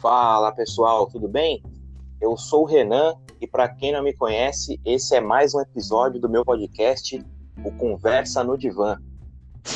Fala pessoal, tudo bem? Eu sou o Renan e para quem não me conhece, esse é mais um episódio do meu podcast, o Conversa no Divã.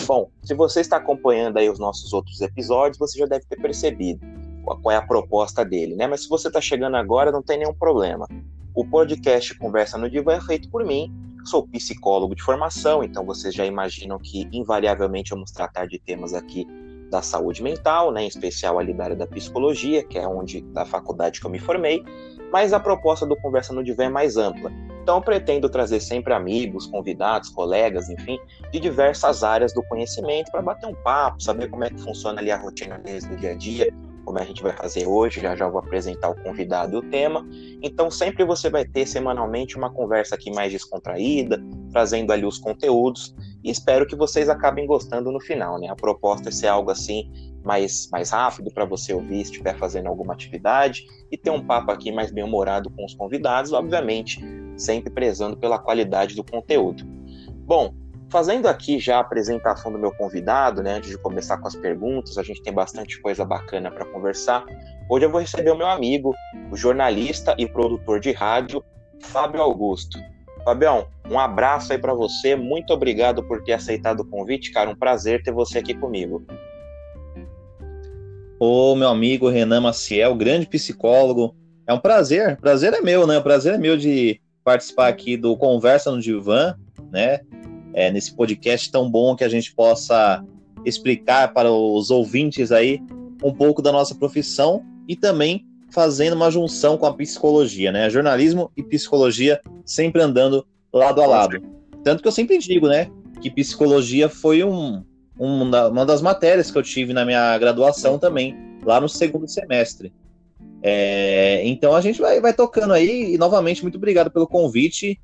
Bom, se você está acompanhando aí os nossos outros episódios, você já deve ter percebido qual é a proposta dele, né? Mas se você está chegando agora, não tem nenhum problema. O podcast Conversa no Divã é feito por mim. Sou psicólogo de formação, então vocês já imaginam que invariavelmente vamos tratar de temas aqui da saúde mental, né, em especial ali da área da psicologia, que é onde da faculdade que eu me formei, mas a proposta do Conversa no Divã é mais ampla. Então pretendo trazer sempre amigos, convidados, colegas, enfim, de diversas áreas do conhecimento para bater um papo, saber como é que funciona ali a rotina deles do dia a dia, como a gente vai fazer hoje, já já vou apresentar o convidado e o tema. Então sempre você vai ter semanalmente uma conversa aqui mais descontraída, trazendo ali os conteúdos e espero que vocês acabem gostando no final, né? A proposta é ser algo assim mais, mais rápido para você ouvir se estiver fazendo alguma atividade e ter um papo aqui mais bem-humorado com os convidados, obviamente, sempre prezando pela qualidade do conteúdo. Bom, Fazendo aqui já a apresentação do meu convidado, né, antes de começar com as perguntas, a gente tem bastante coisa bacana para conversar. Hoje eu vou receber o meu amigo, o jornalista e produtor de rádio, Fábio Augusto. Fabião, um abraço aí para você, muito obrigado por ter aceitado o convite, cara, um prazer ter você aqui comigo. Ô, meu amigo Renan Maciel, grande psicólogo, é um prazer, prazer é meu, né? Prazer é meu de participar aqui do Conversa no Divã, né? É, nesse podcast tão bom que a gente possa explicar para os ouvintes aí um pouco da nossa profissão e também fazendo uma junção com a psicologia, né? Jornalismo e psicologia sempre andando lado a lado. Tanto que eu sempre digo, né, que psicologia foi um, uma das matérias que eu tive na minha graduação também, lá no segundo semestre. É, então a gente vai, vai tocando aí e novamente muito obrigado pelo convite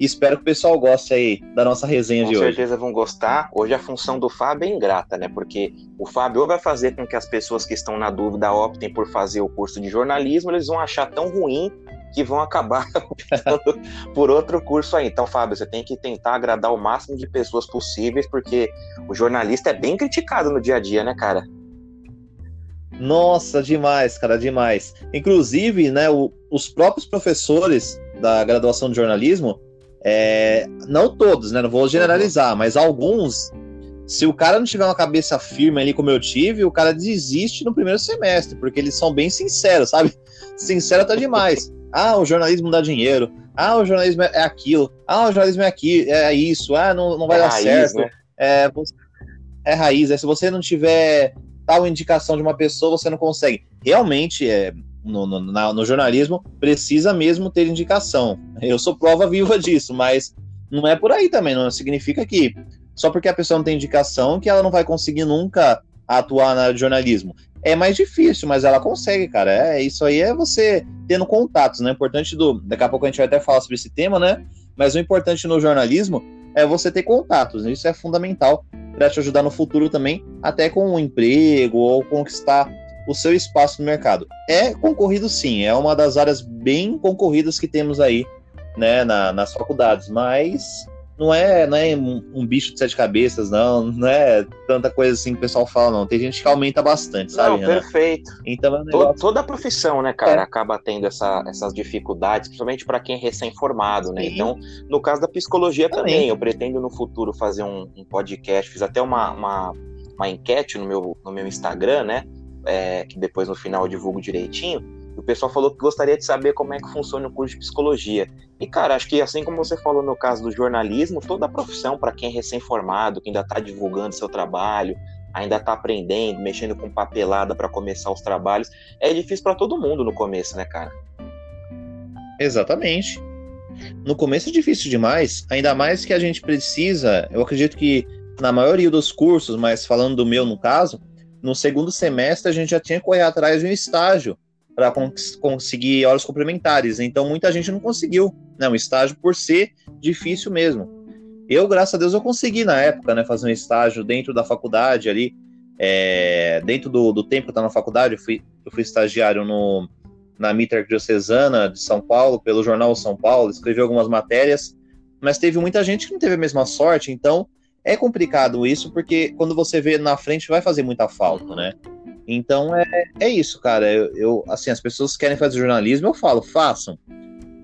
e espero que o pessoal goste aí da nossa resenha com de hoje. Com certeza vão gostar. Hoje a função do Fábio é ingrata, né? Porque o Fábio vai fazer com que as pessoas que estão na dúvida optem por fazer o curso de jornalismo, eles vão achar tão ruim que vão acabar optando por outro curso aí. Então, Fábio, você tem que tentar agradar o máximo de pessoas possíveis, porque o jornalista é bem criticado no dia a dia, né, cara? Nossa, demais, cara, demais. Inclusive, né, o, os próprios professores da graduação de jornalismo, é, não todos, né? Não vou generalizar, mas alguns. Se o cara não tiver uma cabeça firme ali como eu tive, o cara desiste no primeiro semestre, porque eles são bem sinceros, sabe? Sincero tá demais. Ah, o jornalismo dá dinheiro. Ah, o jornalismo é aquilo. Ah, o jornalismo é aqui, é isso. Ah, não, não vai é dar raiz, certo. Né? É, é raiz. É, se você não tiver tal indicação de uma pessoa, você não consegue. Realmente, é, no, no, na, no, jornalismo precisa mesmo ter indicação. Eu sou prova viva disso, mas não é por aí também. Não significa que só porque a pessoa não tem indicação que ela não vai conseguir nunca atuar na jornalismo. É mais difícil, mas ela consegue, cara. É isso aí é você tendo contatos, né? Importante do. Daqui a pouco a gente vai até falar sobre esse tema, né? Mas o importante no jornalismo é você ter contatos. Isso é fundamental para te ajudar no futuro também, até com um emprego ou conquistar o seu espaço no mercado. É concorrido sim, é uma das áreas bem concorridas que temos aí né, na, nas faculdades, mas não é, não é um, bicho de sete cabeças, não, não é tanta coisa assim que o pessoal fala, não. Tem gente que aumenta bastante, sabe? Não, perfeito. Então, é um negócio... Toda a profissão, né, cara, é. acaba tendo essa, essas dificuldades, principalmente para quem é recém-formado, né? Sim. Então, no caso da psicologia também, também, eu pretendo no futuro fazer um, um podcast, fiz até uma, uma, uma enquete no meu, no meu Instagram, né? É, que depois no final eu divulgo direitinho, o pessoal falou que gostaria de saber como é que funciona o curso de psicologia. E, cara, acho que assim como você falou no caso do jornalismo, toda a profissão, para quem é recém-formado, que ainda está divulgando seu trabalho, ainda está aprendendo, mexendo com papelada para começar os trabalhos, é difícil para todo mundo no começo, né, cara? Exatamente. No começo é difícil demais, ainda mais que a gente precisa, eu acredito que na maioria dos cursos, mas falando do meu no caso, no segundo semestre a gente já tinha que correr atrás de um estágio para cons conseguir horas complementares. Então muita gente não conseguiu, né? Um estágio por ser difícil mesmo. Eu, graças a Deus, eu consegui na época, né? Fazer um estágio dentro da faculdade ali, é, dentro do, do tempo que eu estava na faculdade, eu fui, eu fui estagiário no, na Mitra Diocesana de São Paulo, pelo Jornal São Paulo, escrevi algumas matérias, mas teve muita gente que não teve a mesma sorte, então é complicado isso, porque quando você vê na frente vai fazer muita falta, né? Então é, é isso, cara. Eu, eu, assim, as pessoas querem fazer jornalismo, eu falo, façam.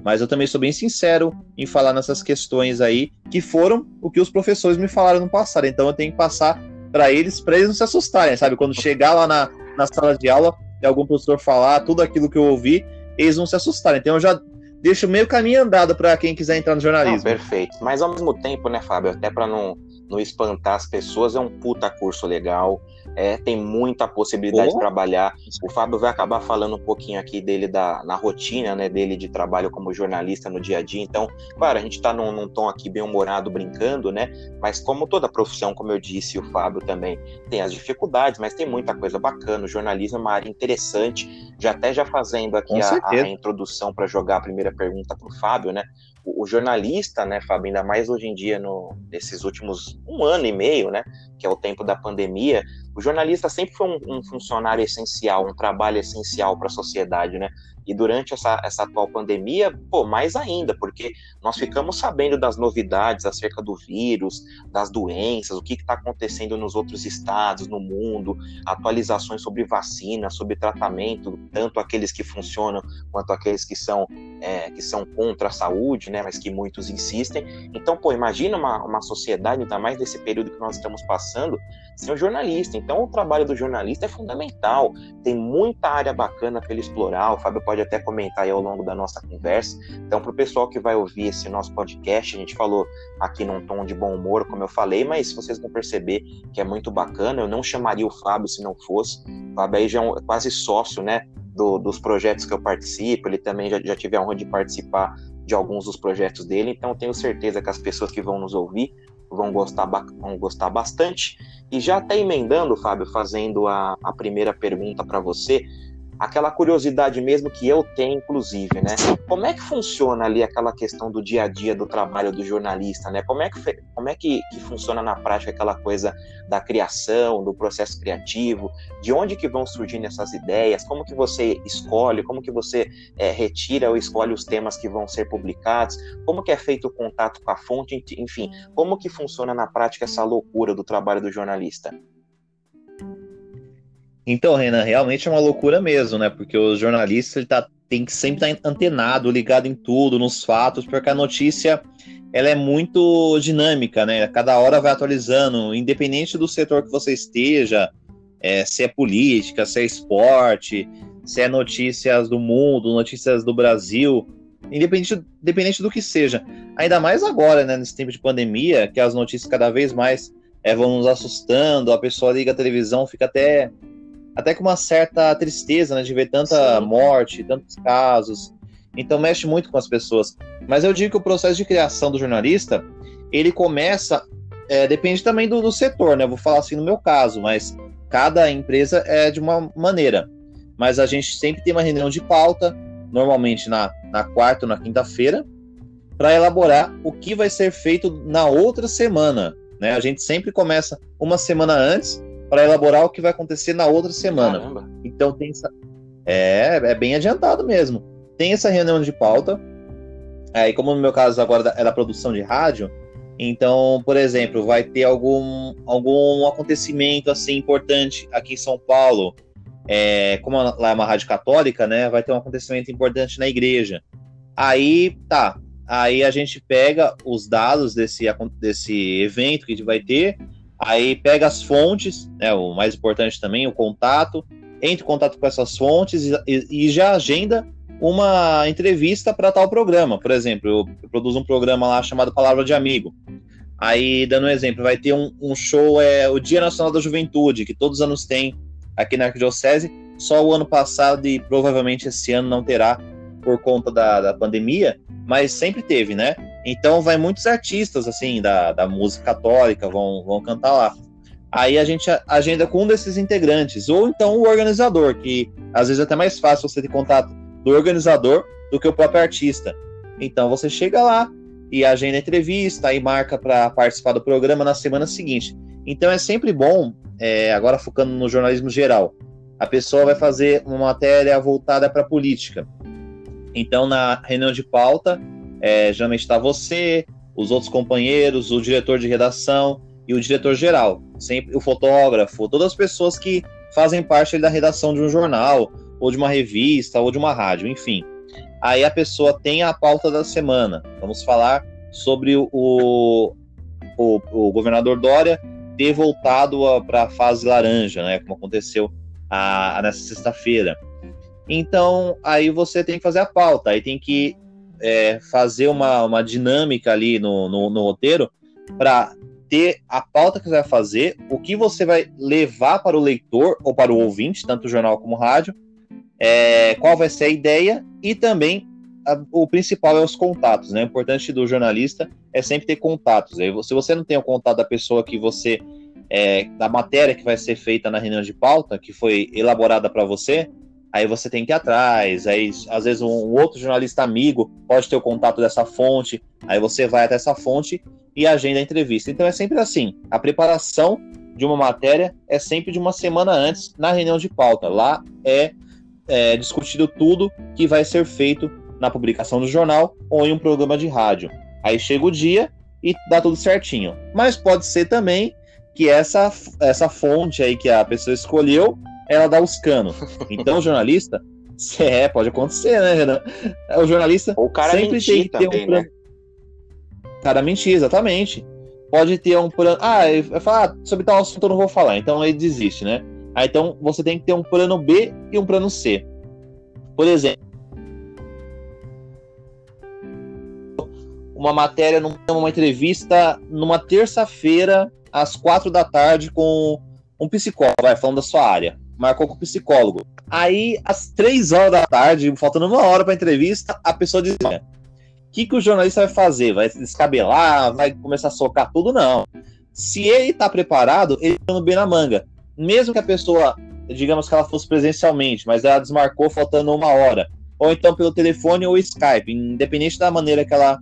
Mas eu também sou bem sincero em falar nessas questões aí, que foram o que os professores me falaram no passado. Então eu tenho que passar para eles, para eles não se assustarem, sabe? Quando chegar lá na, na sala de aula e algum professor falar tudo aquilo que eu ouvi, eles não se assustarem. Então eu já deixo meio caminho andado para quem quiser entrar no jornalismo. Não, perfeito. Mas ao mesmo tempo, né, Fábio, até para não, não espantar as pessoas, é um puta curso legal é, tem muita possibilidade oh. de trabalhar. O Fábio vai acabar falando um pouquinho aqui dele da, na rotina né, dele de trabalho como jornalista no dia a dia. Então, claro, a gente está num, num, tom aqui bem humorado, brincando, né? Mas como toda profissão, como eu disse, o Fábio também tem as dificuldades, mas tem muita coisa bacana. O jornalismo é uma área interessante. Já até já fazendo aqui a, a, introdução para jogar a primeira pergunta para o Fábio, né? O, jornalista, né, Fábio, ainda mais hoje em dia, no, nesses últimos um ano e meio, né, que é o tempo da pandemia, o jornalista sempre foi um, um funcionário essencial, um trabalho essencial para a sociedade, né? E durante essa, essa atual pandemia, pô, mais ainda, porque nós ficamos sabendo das novidades acerca do vírus, das doenças, o que está acontecendo nos outros estados, no mundo, atualizações sobre vacina, sobre tratamento, tanto aqueles que funcionam quanto aqueles que são, é, que são contra a saúde, né, mas que muitos insistem. Então, pô, imagina uma, uma sociedade, ainda mais nesse período que nós estamos passando, sem o jornalista. Então, o trabalho do jornalista é fundamental. Tem muita área bacana para ele explorar. O Fábio pode até comentar aí ao longo da nossa conversa. Então, para o pessoal que vai ouvir esse nosso podcast, a gente falou aqui num tom de bom humor, como eu falei, mas vocês vão perceber que é muito bacana. Eu não chamaria o Fábio se não fosse. O Fábio aí já é um, quase sócio, né, do, dos projetos que eu participo. Ele também já, já tive a honra de participar de alguns dos projetos dele. Então, tenho certeza que as pessoas que vão nos ouvir vão gostar, vão gostar bastante. E já até emendando, Fábio, fazendo a, a primeira pergunta para você, aquela curiosidade mesmo que eu tenho, inclusive, né? Como é que funciona ali aquela questão do dia a dia do trabalho do jornalista, né? Como é que, como é que, que funciona na prática aquela coisa da criação, do processo criativo, de onde que vão surgindo essas ideias, como que você escolhe, como que você é, retira ou escolhe os temas que vão ser publicados, como que é feito o contato com a fonte, enfim, como que funciona na prática essa loucura do trabalho do jornalista? Então, Renan, realmente é uma loucura mesmo, né? Porque o jornalista ele tá, tem que sempre estar tá antenado, ligado em tudo, nos fatos, porque a notícia ela é muito dinâmica, né? Cada hora vai atualizando, independente do setor que você esteja, é, se é política, se é esporte, se é notícias do mundo, notícias do Brasil, independente, independente do que seja. Ainda mais agora, né, nesse tempo de pandemia, que as notícias cada vez mais é, vão nos assustando, a pessoa liga a televisão, fica até até com uma certa tristeza, né, de ver tanta Sim. morte, tantos casos. Então mexe muito com as pessoas. Mas eu digo que o processo de criação do jornalista, ele começa, é, depende também do, do setor, né? Eu vou falar assim no meu caso, mas cada empresa é de uma maneira. Mas a gente sempre tem uma reunião de pauta, normalmente na, na quarta ou na quinta-feira, para elaborar o que vai ser feito na outra semana. Né? A gente sempre começa uma semana antes para elaborar o que vai acontecer na outra semana. Caramba. Então tem essa... é, é bem adiantado mesmo. Tem essa reunião de pauta. Aí, como no meu caso agora é da produção de rádio, então, por exemplo, vai ter algum, algum acontecimento assim importante aqui em São Paulo. É, como lá é uma rádio católica, né? Vai ter um acontecimento importante na igreja. Aí, tá. Aí a gente pega os dados desse, desse evento que a gente vai ter, Aí pega as fontes, né, o mais importante também, o contato, entra em contato com essas fontes e, e já agenda uma entrevista para tal programa. Por exemplo, eu, eu, produzo um programa lá chamado Palavra de Amigo. Aí, dando um exemplo, vai ter um, um show, é o Dia Nacional da Juventude, que todos os anos tem aqui na Arquidiocese, só o ano passado e provavelmente esse ano não terá por conta da, da pandemia, mas sempre teve, né? Então vai muitos artistas assim da, da música católica vão, vão cantar lá. Aí a gente agenda com um desses integrantes, ou então o organizador, que às vezes é até mais fácil você ter contato do organizador do que o próprio artista. Então você chega lá e agenda a entrevista, aí marca para participar do programa na semana seguinte. Então é sempre bom, é, agora focando no jornalismo geral, a pessoa vai fazer uma matéria voltada para política. Então na reunião de pauta é, geralmente está você, os outros companheiros, o diretor de redação e o diretor geral, sempre o fotógrafo, todas as pessoas que fazem parte da redação de um jornal, ou de uma revista, ou de uma rádio, enfim. Aí a pessoa tem a pauta da semana. Vamos falar sobre o, o, o governador Dória ter voltado para a fase laranja, né? Como aconteceu a, a nessa sexta-feira. Então, aí você tem que fazer a pauta, aí tem que é, fazer uma, uma dinâmica ali no, no, no roteiro para ter a pauta que você vai fazer, o que você vai levar para o leitor ou para o ouvinte, tanto jornal como rádio, é, qual vai ser a ideia e também a, o principal é os contatos, né? O importante do jornalista é sempre ter contatos. Se você não tem o contato da pessoa que você é, da matéria que vai ser feita na reunião de pauta, que foi elaborada para você, aí você tem que ir atrás, aí às vezes um, outro jornalista amigo pode ter o contato dessa fonte, aí você vai até essa fonte e agenda a entrevista. Então é sempre assim, a preparação de uma matéria é sempre de uma semana antes na reunião de pauta. Lá é, é discutido tudo que vai ser feito na publicação do jornal ou em um programa de rádio. Aí chega o dia e dá tudo certinho. Mas pode ser também que essa, essa fonte aí que a pessoa escolheu ela dá os canos. Então, o jornalista. É, pode acontecer, né, Renan? O jornalista o cara sempre tem que ter também, um plano. Né? O cara mentir, exatamente. Pode ter um plano. Ah, vai falar ah, sobre tal assunto eu não vou falar, então ele desiste, né? Ah, então você tem que ter um plano B e um plano C. Por exemplo, uma matéria, numa entrevista, numa terça-feira, às quatro da tarde, com um psicólogo, vai, falando da sua área marcou com o psicólogo. Aí, às três horas da tarde, faltando uma hora para entrevista, a pessoa diz: o que, que o jornalista vai fazer? Vai descabelar? Vai começar a socar tudo? Não. Se ele está preparado, ele está bem na manga. Mesmo que a pessoa, digamos que ela fosse presencialmente, mas ela desmarcou faltando uma hora. Ou então pelo telefone ou Skype, independente da maneira que ela.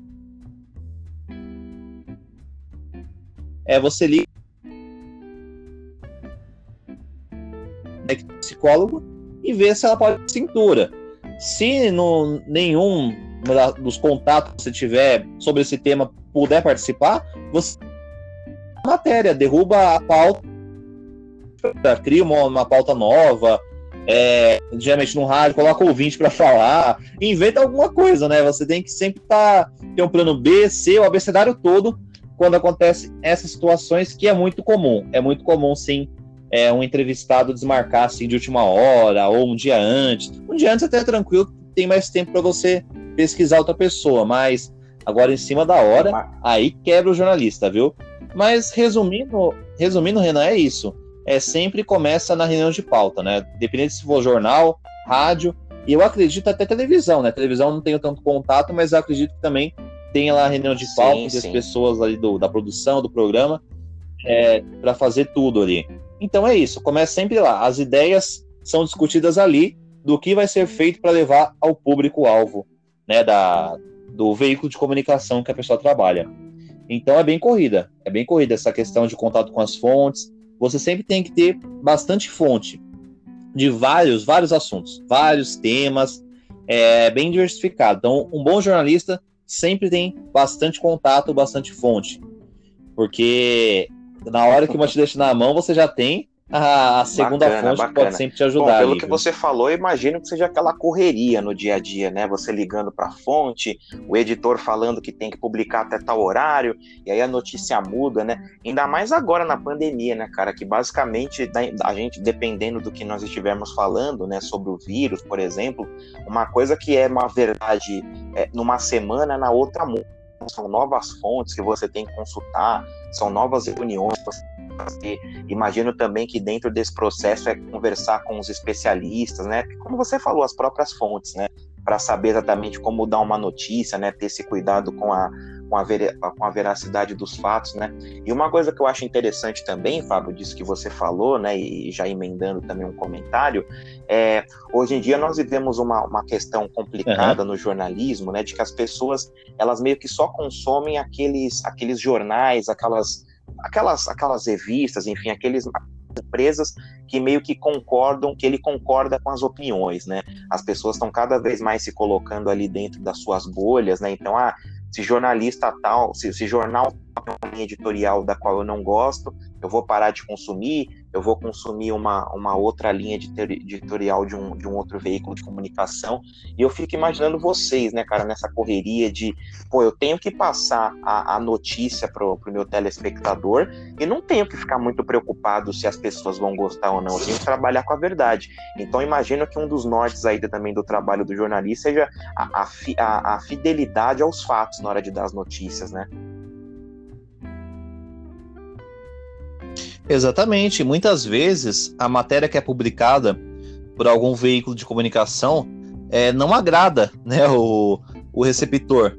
É, você liga psicólogo e ver se ela pode cintura. Se no, nenhum dos contatos que você tiver sobre esse tema puder participar, você matéria, derruba a pauta, cria uma, uma pauta nova, é, geralmente no rádio, coloca o ouvinte para falar, inventa alguma coisa, né? Você tem que sempre tá, ter um plano B, C, o abecedário todo, quando acontece essas situações, que é muito comum. É muito comum, sim, é, um entrevistado desmarcar assim de última hora ou um dia antes. Um dia antes até é tranquilo, tem mais tempo para você pesquisar outra pessoa, mas agora em cima da hora, aí quebra o jornalista, viu? Mas resumindo, resumindo, Renan, é isso. É sempre começa na reunião de pauta, né? Dependendo se for jornal, rádio, e eu acredito até televisão, né? Televisão não tenho tanto contato, mas eu acredito que também tem lá a reunião de pauta, sim, as pessoas ali do, da produção, do programa, é, para fazer tudo ali. Então é isso, começa sempre lá. As ideias são discutidas ali do que vai ser feito para levar ao público-alvo, né, da, do veículo de comunicação que a pessoa trabalha. Então é bem corrida, é bem corrida essa questão de contato com as fontes. Você sempre tem que ter bastante fonte de vários, vários assuntos, vários temas, é bem diversificado. Então, um bom jornalista sempre tem bastante contato, bastante fonte, porque na hora que uma te deixa na mão, você já tem a, a segunda bacana, fonte bacana. que pode sempre te ajudar. Bom, pelo ali, que viu? você falou, imagino que seja aquela correria no dia a dia, né? Você ligando para a fonte, o editor falando que tem que publicar até tal horário, e aí a notícia muda, né? Ainda mais agora na pandemia, né, cara? Que basicamente a gente, dependendo do que nós estivermos falando, né, sobre o vírus, por exemplo, uma coisa que é uma verdade é, numa semana, na outra muda são novas fontes que você tem que consultar, são novas reuniões que você fazer. Imagino também que dentro desse processo é conversar com os especialistas, né? Como você falou, as próprias fontes, né? Para saber exatamente como dar uma notícia, né? Ter esse cuidado com a, com a, ver, com a veracidade dos fatos, né? E uma coisa que eu acho interessante também, Fábio, disso que você falou, né? E já emendando também um comentário, é hoje em dia nós vivemos uma, uma questão complicada uhum. no jornalismo, né? De que as pessoas elas meio que só consomem aqueles, aqueles jornais, aquelas, aquelas, aquelas revistas, enfim, aqueles empresas que meio que concordam, que ele concorda com as opiniões, né? As pessoas estão cada vez mais se colocando ali dentro das suas bolhas, né? Então, ah, se jornalista tal, se, se jornal editorial da qual eu não gosto, eu vou parar de consumir, eu vou consumir uma, uma outra linha de editorial de um, de um outro veículo de comunicação. E eu fico imaginando vocês, né, cara, nessa correria de, pô, eu tenho que passar a, a notícia pro, pro meu telespectador e não tenho que ficar muito preocupado se as pessoas vão gostar ou não. Eu tenho que trabalhar com a verdade. Então, imagino que um dos nortes aí também do trabalho do jornalista seja a, a, a, a fidelidade aos fatos na hora de dar as notícias, né? Exatamente. Muitas vezes a matéria que é publicada por algum veículo de comunicação é, não agrada né, o, o receptor.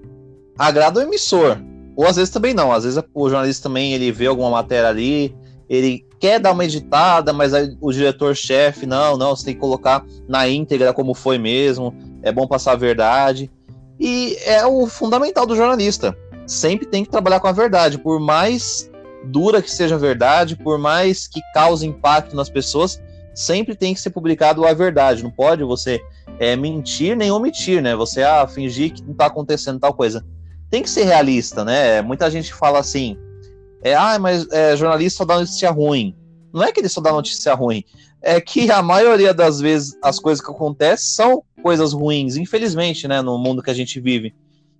Agrada o emissor. Ou às vezes também não. Às vezes o jornalista também ele vê alguma matéria ali, ele quer dar uma editada, mas o diretor-chefe, não, não, você tem que colocar na íntegra como foi mesmo, é bom passar a verdade. E é o fundamental do jornalista. Sempre tem que trabalhar com a verdade, por mais dura que seja a verdade, por mais que cause impacto nas pessoas, sempre tem que ser publicado a verdade. Não pode você é, mentir nem omitir, né? Você ah, fingir que não está acontecendo tal coisa. Tem que ser realista, né? Muita gente fala assim, é, ah, mas é, jornalista só dá notícia ruim. Não é que ele só dá notícia ruim, é que a maioria das vezes as coisas que acontecem são coisas ruins, infelizmente, né, no mundo que a gente vive.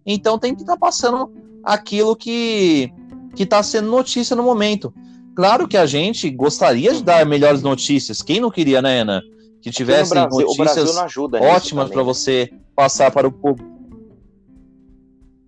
Então tem que estar tá passando aquilo que que está sendo notícia no momento. Claro que a gente gostaria de dar melhores notícias. Quem não queria, né, Ana? Que tivessem Brasil, notícias ótimas para você passar para o público.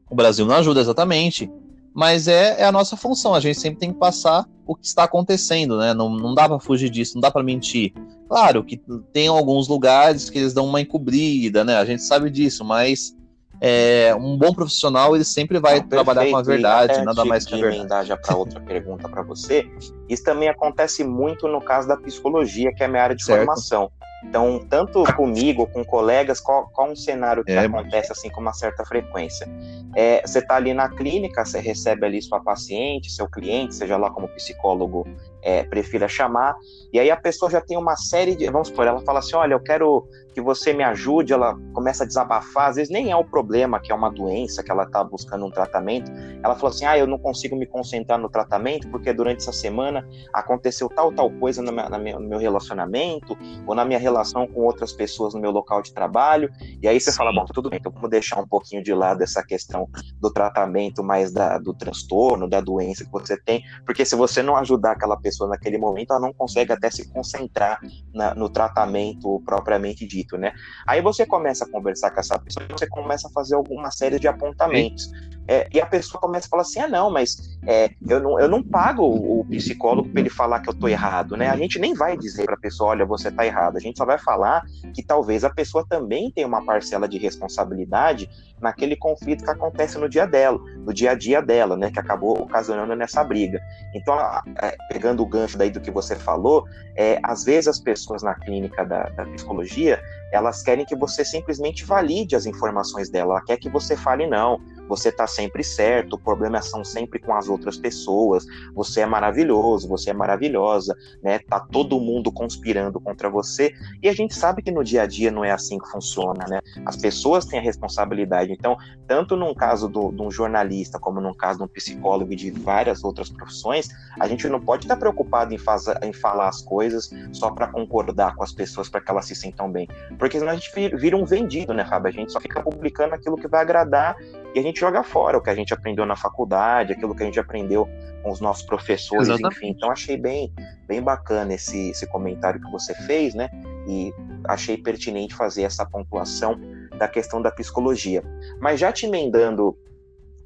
O Brasil não ajuda, exatamente. Mas é, é, a nossa função. A gente sempre tem que passar o que está acontecendo, né? Não, não dá para fugir disso, não dá para mentir. Claro que tem alguns lugares que eles dão uma encobrida, né? A gente sabe disso, mas é, um bom profissional ele sempre vai Não, trabalhar perfeito. com a verdade, nada mais que a verdade. já para outra pergunta para você. Isso também acontece muito no caso da psicologia, que é a minha área de certo. formação. Então, tanto comigo, com colegas, qual, qual um cenário que é. acontece assim com uma certa frequência? É, você está ali na clínica, você recebe ali sua paciente, seu cliente, seja lá como psicólogo é, prefira chamar, e aí a pessoa já tem uma série de. Vamos supor, ela fala assim: olha, eu quero que você me ajude, ela começa a desabafar, às vezes nem é o problema, que é uma doença, que ela está buscando um tratamento. Ela falou assim: ah, eu não consigo me concentrar no tratamento porque durante essa semana aconteceu tal, tal coisa no meu, no meu relacionamento, ou na minha relação com outras pessoas no meu local de trabalho. E aí você Sim. fala: bom, tudo bem, então vamos deixar um pouquinho de lado essa questão do tratamento, mais da, do transtorno, da doença que você tem, porque se você não ajudar aquela pessoa naquele momento, ela não consegue até se concentrar na, no tratamento propriamente dito né? Aí você começa a conversar com essa pessoa, você começa a fazer alguma série de apontamentos. É, e a pessoa começa a falar assim: ah, não, mas é, eu, não, eu não pago o, psicólogo para ele falar que eu tô errado, né? A gente nem vai dizer para a pessoa: olha, você tá errado. A gente só vai falar que talvez a pessoa também tenha uma parcela de responsabilidade naquele conflito que acontece no dia dela, no dia a dia dela, né? Que acabou ocasionando nessa briga. Então, é, pegando o gancho daí do que você falou, é, às vezes as pessoas na clínica da, da psicologia elas querem que você simplesmente valide as informações dela. Ela quer que você fale, não, você está sempre certo, o problema são sempre com as outras pessoas, você é maravilhoso, você é maravilhosa, né? Tá todo mundo conspirando contra você, e a gente sabe que no dia a dia não é assim que funciona, né? As pessoas têm a responsabilidade. Então, tanto num caso do, de um jornalista, como num caso de um psicólogo e de várias outras profissões, a gente não pode estar preocupado em, faz, em falar as coisas só para concordar com as pessoas para que elas se sintam bem. Porque senão a gente vira um vendido, né, Fábio? A gente só fica publicando aquilo que vai agradar e a gente joga fora o que a gente aprendeu na faculdade, aquilo que a gente aprendeu com os nossos professores, Exatamente. enfim. Então achei bem, bem bacana esse, esse comentário que você fez, né? E achei pertinente fazer essa pontuação da questão da psicologia. Mas já te emendando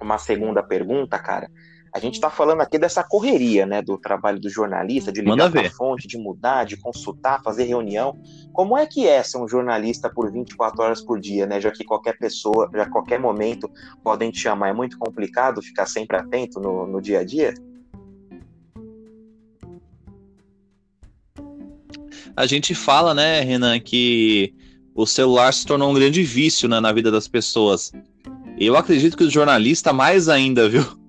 uma segunda pergunta, cara, a gente está falando aqui dessa correria, né, do trabalho do jornalista, de ligar a fonte, de mudar, de consultar, fazer reunião. Como é que é ser um jornalista por 24 horas por dia, né, já que qualquer pessoa, já qualquer momento podem te chamar? É muito complicado ficar sempre atento no, no dia a dia? A gente fala, né, Renan, que o celular se tornou um grande vício né, na vida das pessoas. Eu acredito que o jornalista mais ainda, viu?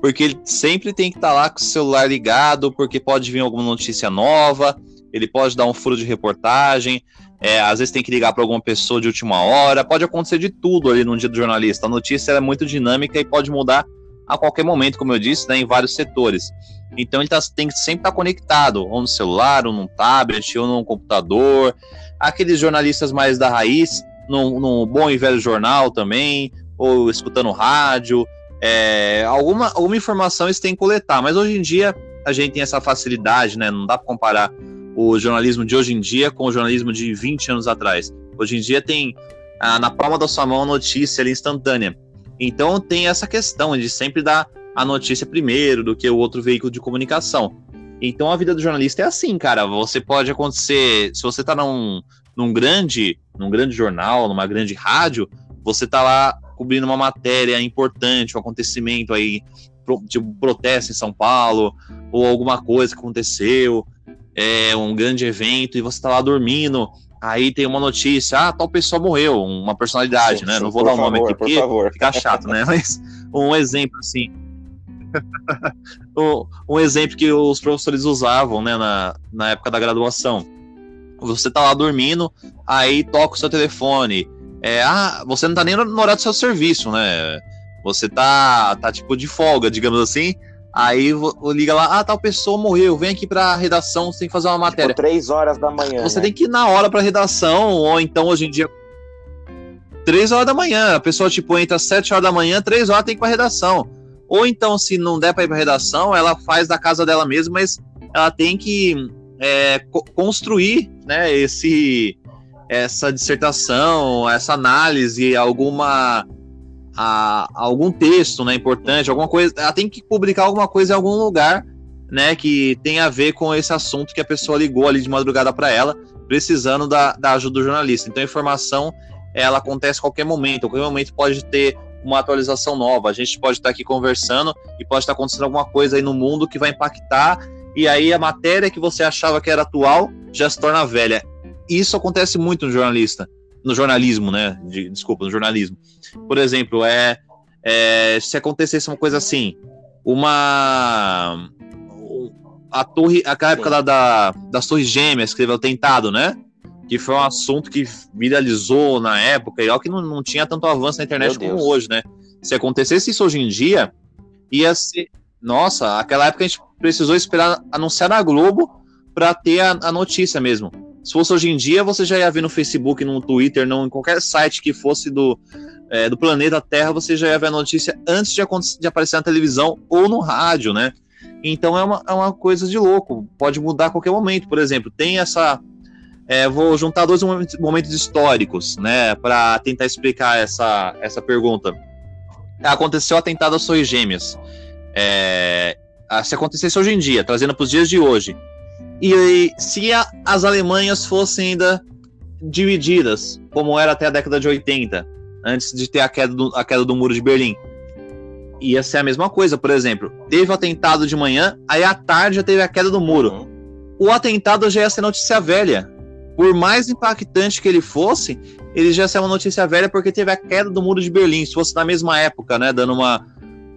Porque ele sempre tem que estar tá lá com o celular ligado, porque pode vir alguma notícia nova, ele pode dar um furo de reportagem, é, às vezes tem que ligar para alguma pessoa de última hora, pode acontecer de tudo ali no dia do jornalista. A notícia é muito dinâmica e pode mudar a qualquer momento, como eu disse, né, em vários setores. Então ele tá, tem que sempre estar tá conectado, ou no celular, ou num tablet, ou num computador. Aqueles jornalistas mais da raiz, num, num bom e velho jornal também, ou escutando rádio. É, alguma, alguma informação eles têm que coletar, mas hoje em dia a gente tem essa facilidade, né? Não dá para comparar o jornalismo de hoje em dia com o jornalismo de 20 anos atrás. Hoje em dia tem ah, na palma da sua mão a notícia ali instantânea. Então tem essa questão de sempre dar a notícia primeiro do que o outro veículo de comunicação. Então a vida do jornalista é assim, cara. Você pode acontecer, se você tá num, num grande, num grande jornal, numa grande rádio, você tá lá cobrindo uma matéria importante, um acontecimento aí, tipo protesto em São Paulo, ou alguma coisa que aconteceu, é um grande evento e você tá lá dormindo. Aí tem uma notícia, ah, tal pessoa morreu, uma personalidade, sim, né? Sim, Não vou dar o um nome aqui porque fica chato, né? Mas um exemplo assim, um exemplo que os professores usavam né, na, na época da graduação. Você tá lá dormindo, aí toca o seu telefone. É, ah, você não tá nem no horário do seu serviço, né? Você tá, tá tipo de folga, digamos assim. Aí liga lá, ah, tal pessoa morreu, vem aqui pra redação, você tem que fazer uma matéria. Tipo, três horas da manhã. Você né? tem que ir na hora pra redação, ou então hoje em dia. Três horas da manhã. A pessoa, tipo, entra às sete horas da manhã, três horas tem que ir pra redação. Ou então, se não der para ir para redação, ela faz da casa dela mesma, mas ela tem que é, co construir né, esse, essa dissertação, essa análise, alguma a, algum texto né, importante, alguma coisa. Ela tem que publicar alguma coisa em algum lugar né, que tem a ver com esse assunto que a pessoa ligou ali de madrugada para ela, precisando da, da ajuda do jornalista. Então a informação ela acontece a qualquer momento, a qualquer momento pode ter uma atualização nova. A gente pode estar aqui conversando e pode estar acontecendo alguma coisa aí no mundo que vai impactar, e aí a matéria que você achava que era atual já se torna velha. Isso acontece muito no jornalista, no jornalismo, né? De, desculpa, no jornalismo. Por exemplo, é, é se acontecesse uma coisa assim, uma a torre, aquela época da, da, das torres gêmeas que teve o tentado, né? que foi um assunto que viralizou na época, e algo que não, não tinha tanto avanço na internet como hoje, né? Se acontecesse isso hoje em dia, ia ser. Nossa, aquela época a gente precisou esperar anunciar na Globo para ter a, a, notícia mesmo. Se fosse hoje em dia, você já ia ver no Facebook, no Twitter, não, em qualquer site que fosse do, é, do planeta Terra, você já ia ver a notícia antes de, de aparecer na televisão ou no rádio, né? Então é uma, é uma coisa de louco, pode mudar a qualquer momento. Por exemplo, tem essa é, vou juntar dois momentos históricos, né, para tentar explicar essa, essa pergunta. Aconteceu o atentado às Torres Gêmeas. É, se acontecesse hoje em dia, trazendo para os dias de hoje, e se a, as Alemanhas fossem ainda divididas, como era até a década de 80, antes de ter a queda do, a queda do muro de Berlim, ia ser a mesma coisa, por exemplo. Teve o atentado de manhã, aí à tarde já teve a queda do muro. O atentado já ia ser notícia velha por mais impactante que ele fosse, ele já saiu uma notícia velha porque teve a queda do muro de Berlim, se fosse na mesma época, né, dando uma,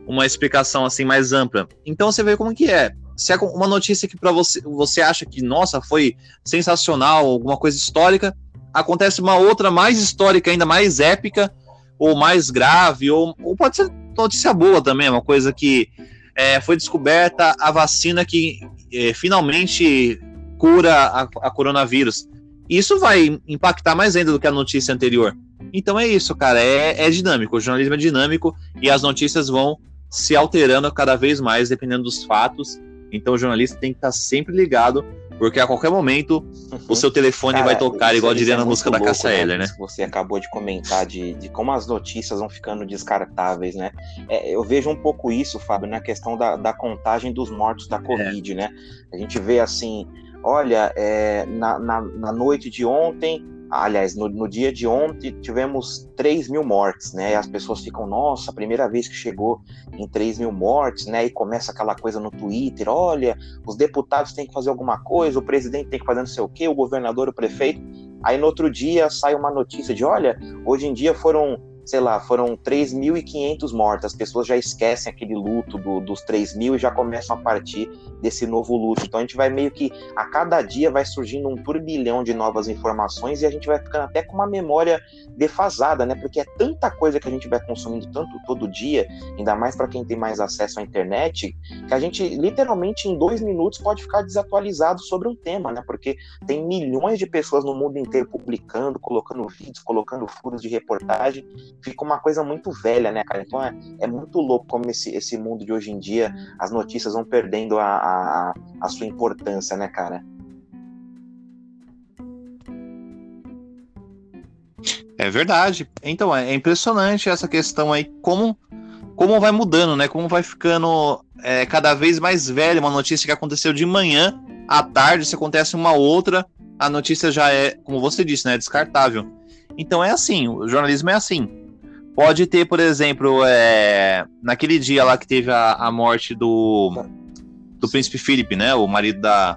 uma explicação assim mais ampla. Então você vê como que é. Se é uma notícia que para você você acha que nossa foi sensacional, alguma coisa histórica, acontece uma outra mais histórica, ainda mais épica ou mais grave, ou, ou pode ser notícia boa também, uma coisa que é, foi descoberta a vacina que é, finalmente cura a, a coronavírus. Isso vai impactar mais ainda do que a notícia anterior. Então é isso, cara. É, é dinâmico. O jornalismo é dinâmico e as notícias vão se alterando cada vez mais dependendo dos fatos. Então o jornalista tem que estar sempre ligado, porque a qualquer momento uhum. o seu telefone Cara, vai tocar, igual diria é na música louco, da Cassa né? Né? Você acabou de comentar de, de como as notícias vão ficando descartáveis, né? É, eu vejo um pouco isso, Fábio, na questão da, da contagem dos mortos da é. Covid, é. né? A gente vê assim olha, é, na, na, na, noite de ontem, aliás, no, no, dia de ontem, tivemos 3 mil mortes, né? E as pessoas ficam, nossa, primeira vez que chegou em 3 mil mortes, né? E começa aquela coisa no Twitter, olha, os deputados têm que fazer alguma coisa, o presidente tem que fazer não sei o quê, o governador, o prefeito. Aí no outro dia sai uma notícia de, olha, hoje em dia foram sei lá, foram 3.500 mortos. As pessoas já esquecem aquele luto do, dos 3.000 e já começam a partir desse novo luto. Então a gente vai meio que a cada dia vai surgindo um turbilhão de novas informações e a gente vai ficando até com uma memória defasada, né? Porque é tanta coisa que a gente vai consumindo tanto todo dia, ainda mais para quem tem mais acesso à internet, que a gente literalmente em dois minutos pode ficar desatualizado sobre um tema, né? Porque tem milhões de pessoas no mundo inteiro publicando, colocando vídeos, colocando furos de reportagem fica uma coisa muito velha, né, cara? Então é, é muito louco como esse, esse mundo de hoje em dia, as notícias vão perdendo a, a, a sua importância, né, cara? É verdade. Então, é impressionante essa questão aí, como, como vai mudando, né? Como vai ficando é, cada vez mais velha uma notícia que aconteceu de manhã, à tarde, se acontece uma outra, a notícia já é, como você disse, né? Descartável. Então é assim, o jornalismo é assim. Pode ter, por exemplo, é, naquele dia lá que teve a, a morte do, do príncipe Felipe, né? O marido da,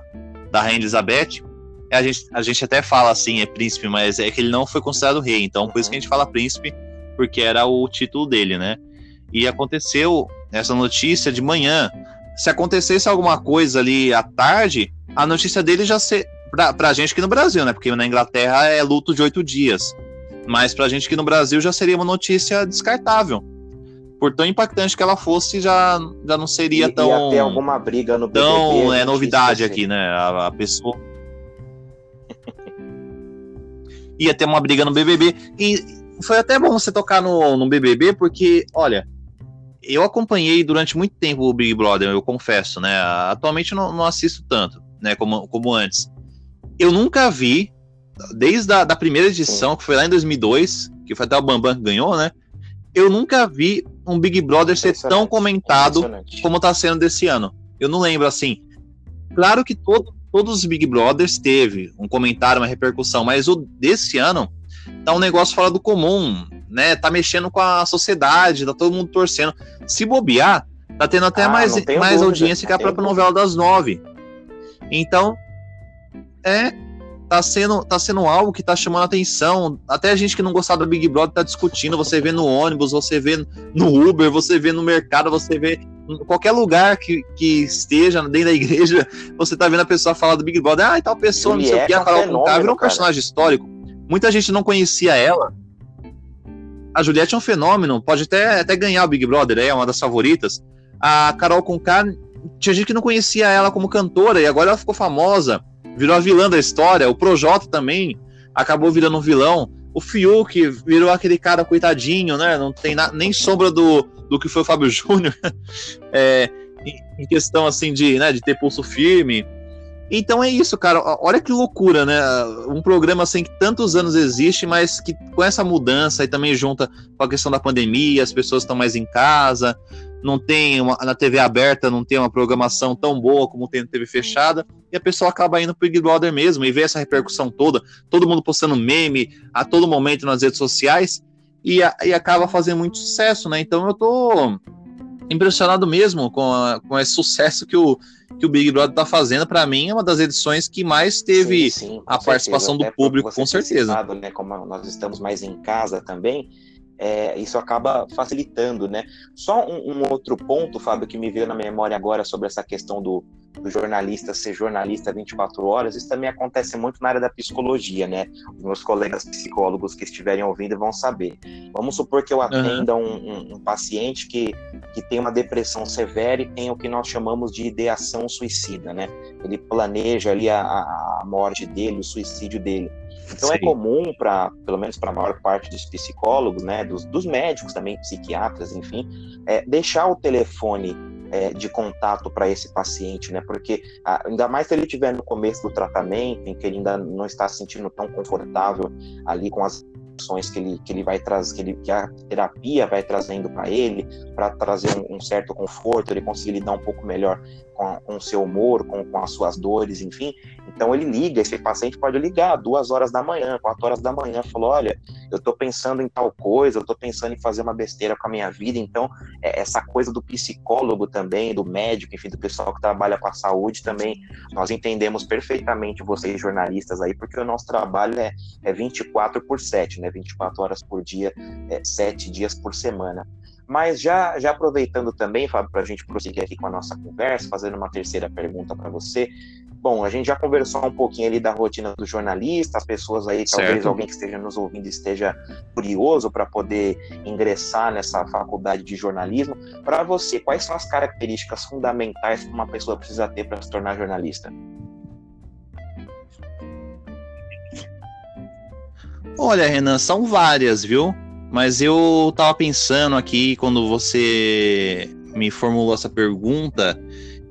da rainha Elizabeth. A gente, a gente até fala assim, é príncipe, mas é que ele não foi considerado rei. Então, por isso que a gente fala príncipe, porque era o título dele, né? E aconteceu essa notícia de manhã. Se acontecesse alguma coisa ali à tarde, a notícia dele já ser. Pra, pra gente aqui no Brasil, né? Porque na Inglaterra é luto de oito dias. Mas pra gente aqui no Brasil já seria uma notícia descartável. Por tão impactante que ela fosse, já, já não seria e, tão. Ia ter alguma briga no BBB. Tão é novidade aqui, né? A, a pessoa. ia ter uma briga no BBB. E foi até bom você tocar no, no BBB, porque, olha, eu acompanhei durante muito tempo o Big Brother, eu confesso, né? Atualmente não, não assisto tanto, né? Como, como antes. Eu nunca vi desde a da primeira edição, que foi lá em 2002, que foi até o Bambam que ganhou, né? Eu nunca vi um Big Brother ser tão comentado como está sendo desse ano. Eu não lembro assim. Claro que todo, todos os Big Brothers teve um comentário, uma repercussão, mas o desse ano tá um negócio fora do comum, né? Tá mexendo com a sociedade, tá todo mundo torcendo. Se bobear, tá tendo até ah, mais, mais dúvida, audiência que a própria dúvida. novela das nove. Então, é tá sendo, tá sendo algo que tá chamando atenção. Até a gente que não gostava do Big Brother tá discutindo. Você vê no ônibus, você vê no Uber, você vê no mercado, você vê em qualquer lugar que, que esteja dentro da igreja, você tá vendo a pessoa falar do Big Brother. Ah, e tal pessoa, Juliette não sei o que, a Carol Conká virou um personagem histórico. Muita gente não conhecia ela. A Juliette é um fenômeno, pode até, até ganhar o Big Brother, é uma das favoritas. A Carol Conká, tinha gente que não conhecia ela como cantora e agora ela ficou famosa virou a vilã da história. O Projota também acabou virando um vilão. O Fiuk virou aquele cara coitadinho, né? Não tem na, nem sombra do, do que foi o Fábio Júnior. é, em, questão assim de, né, de ter pulso firme. Então é isso, cara. Olha que loucura, né? Um programa assim que tantos anos existe, mas que com essa mudança e também junta com a questão da pandemia, as pessoas estão mais em casa, não tem uma, na TV aberta, não tem uma programação tão boa como tem na TV fechada, e a pessoa acaba indo pro Big Brother mesmo e vê essa repercussão toda, todo mundo postando meme a todo momento nas redes sociais, e, a, e acaba fazendo muito sucesso, né? Então eu tô impressionado mesmo com, a, com esse sucesso que o, que o Big Brother tá fazendo. Para mim, é uma das edições que mais teve sim, sim, a participação do público, com certeza. Citado, né, como nós estamos mais em casa também, é, isso acaba facilitando, né? Só um, um, outro ponto, Fábio, que me veio na memória agora sobre essa questão do, do jornalista ser jornalista 24 horas, isso também acontece muito na área da psicologia, né? Os meus colegas psicólogos que estiverem ouvindo vão saber. Vamos supor que eu atenda uhum. um, um, um, paciente que, que tem uma depressão severa e tem o que nós chamamos de ideação suicida, né? Ele planeja ali a, a morte dele, o suicídio dele. Então é Sim. é comum para, pelo menos para a maior parte dos psicólogos, né, dos, dos médicos também, psiquiatras, enfim, é, deixar o telefone é, de contato para esse paciente, né? Porque ainda mais se ele estiver no começo do tratamento, em que ele ainda não está se sentindo tão confortável ali com as ações que ele, que ele vai trazer, que, que a terapia vai trazendo para ele, para trazer um, um, certo conforto, ele conseguir lidar um pouco melhor com, com o seu humor, com, com as suas dores, enfim. Então ele liga, esse paciente pode ligar duas horas da manhã, quatro horas da manhã, falou, olha, eu tô pensando em tal coisa, eu tô pensando em fazer uma besteira com a minha vida. Então, é, essa coisa do psicólogo também, do médico, enfim, do pessoal que trabalha com a saúde também, nós entendemos perfeitamente vocês jornalistas aí, porque o nosso trabalho é, é 24 por 7, né? 24 horas por dia, é, 7 dias por semana. Mas já, já aproveitando também, Fábio, para a gente prosseguir aqui com a nossa conversa, fazendo uma terceira pergunta para você. Bom, a gente já conversou um pouquinho ali da rotina do jornalista, as pessoas aí, certo. talvez alguém que esteja nos ouvindo esteja curioso para poder ingressar nessa faculdade de jornalismo. Para você, quais são as características fundamentais que uma pessoa precisa ter para se tornar jornalista? Olha, Renan, são várias, viu? Mas eu tava pensando aqui, quando você me formulou essa pergunta,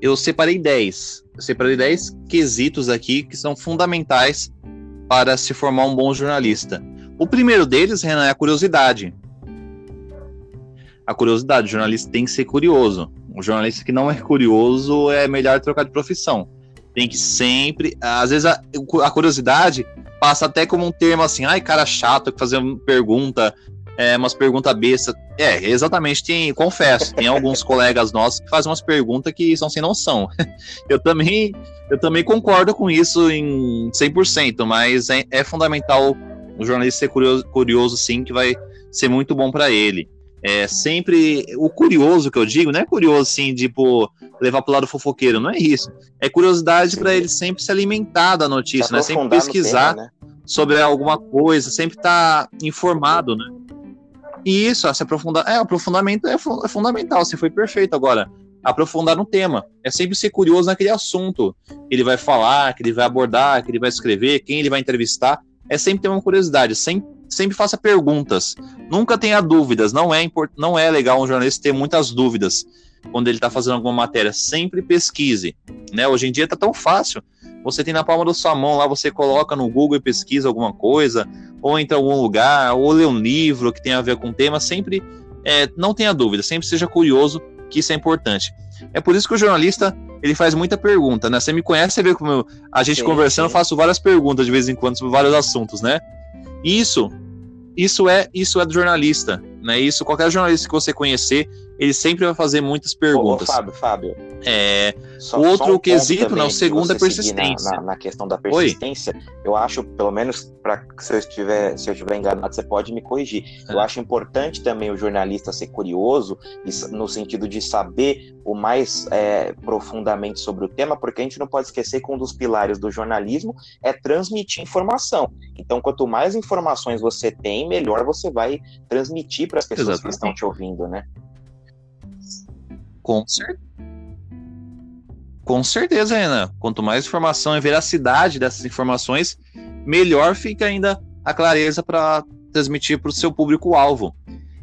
eu separei 10. Eu separei 10 quesitos aqui que são fundamentais para se formar um bom jornalista. O primeiro deles, Renan, é a curiosidade. A curiosidade, o jornalista tem que ser curioso. O jornalista que não é curioso é melhor trocar de profissão. Tem que sempre. Às vezes a, a curiosidade passa até como um termo assim, ai, cara chato, que fazer uma pergunta, é, umas perguntas bestas. É, exatamente, tem, confesso, tem alguns colegas nossos que fazem umas perguntas que são sem noção. Eu também, eu também concordo com isso em 100%, mas é, é fundamental o jornalista ser curioso, curioso, sim, que vai ser muito bom para ele. É sempre o curioso que eu digo, não é curioso assim, tipo, levar pro lado fofoqueiro, não é isso. É curiosidade para ele sempre se alimentar da notícia, né? Sempre pesquisar tema, né? sobre alguma coisa, sempre estar tá informado, né? Isso, se aprofundar. É, aprofundamento é, é fundamental, você foi perfeito agora. Aprofundar no tema. É sempre ser curioso naquele assunto que ele vai falar, que ele vai abordar, que ele vai escrever, quem ele vai entrevistar. É sempre ter uma curiosidade, sempre, sempre faça perguntas. Nunca tenha dúvidas. Não é, import, não é legal um jornalista ter muitas dúvidas quando ele está fazendo alguma matéria. Sempre pesquise. Né? Hoje em dia está tão fácil. Você tem na palma da sua mão lá, você coloca no Google e pesquisa alguma coisa, ou entra em algum lugar, ou lê um livro que tem a ver com o tema, sempre é, não tenha dúvida, sempre seja curioso, que isso é importante. É por isso que o jornalista ele faz muita pergunta, né? Você me conhece, você vê como eu, a gente sim, conversando, sim. eu faço várias perguntas de vez em quando sobre vários assuntos, né? Isso, isso é, isso é do jornalista, né? Isso qualquer jornalista que você conhecer, ele sempre vai fazer muitas perguntas. Ô, Fábio, Fábio. É, só, o outro um quesito, não, o segundo é persistência. Na, na, na, questão da persistência, Oi? eu acho, pelo menos para se eu estiver, se eu estiver enganado, você pode me corrigir. É. Eu acho importante também o jornalista ser curioso, no sentido de saber o mais é, profundamente sobre o tema, porque a gente não pode esquecer que um dos pilares do jornalismo é transmitir informação. Então, quanto mais informações você tem, melhor você vai transmitir para as pessoas Exatamente. que estão te ouvindo, né? Com certeza. Com certeza, Renan. Quanto mais informação e veracidade dessas informações, melhor fica ainda a clareza para transmitir para o seu público-alvo.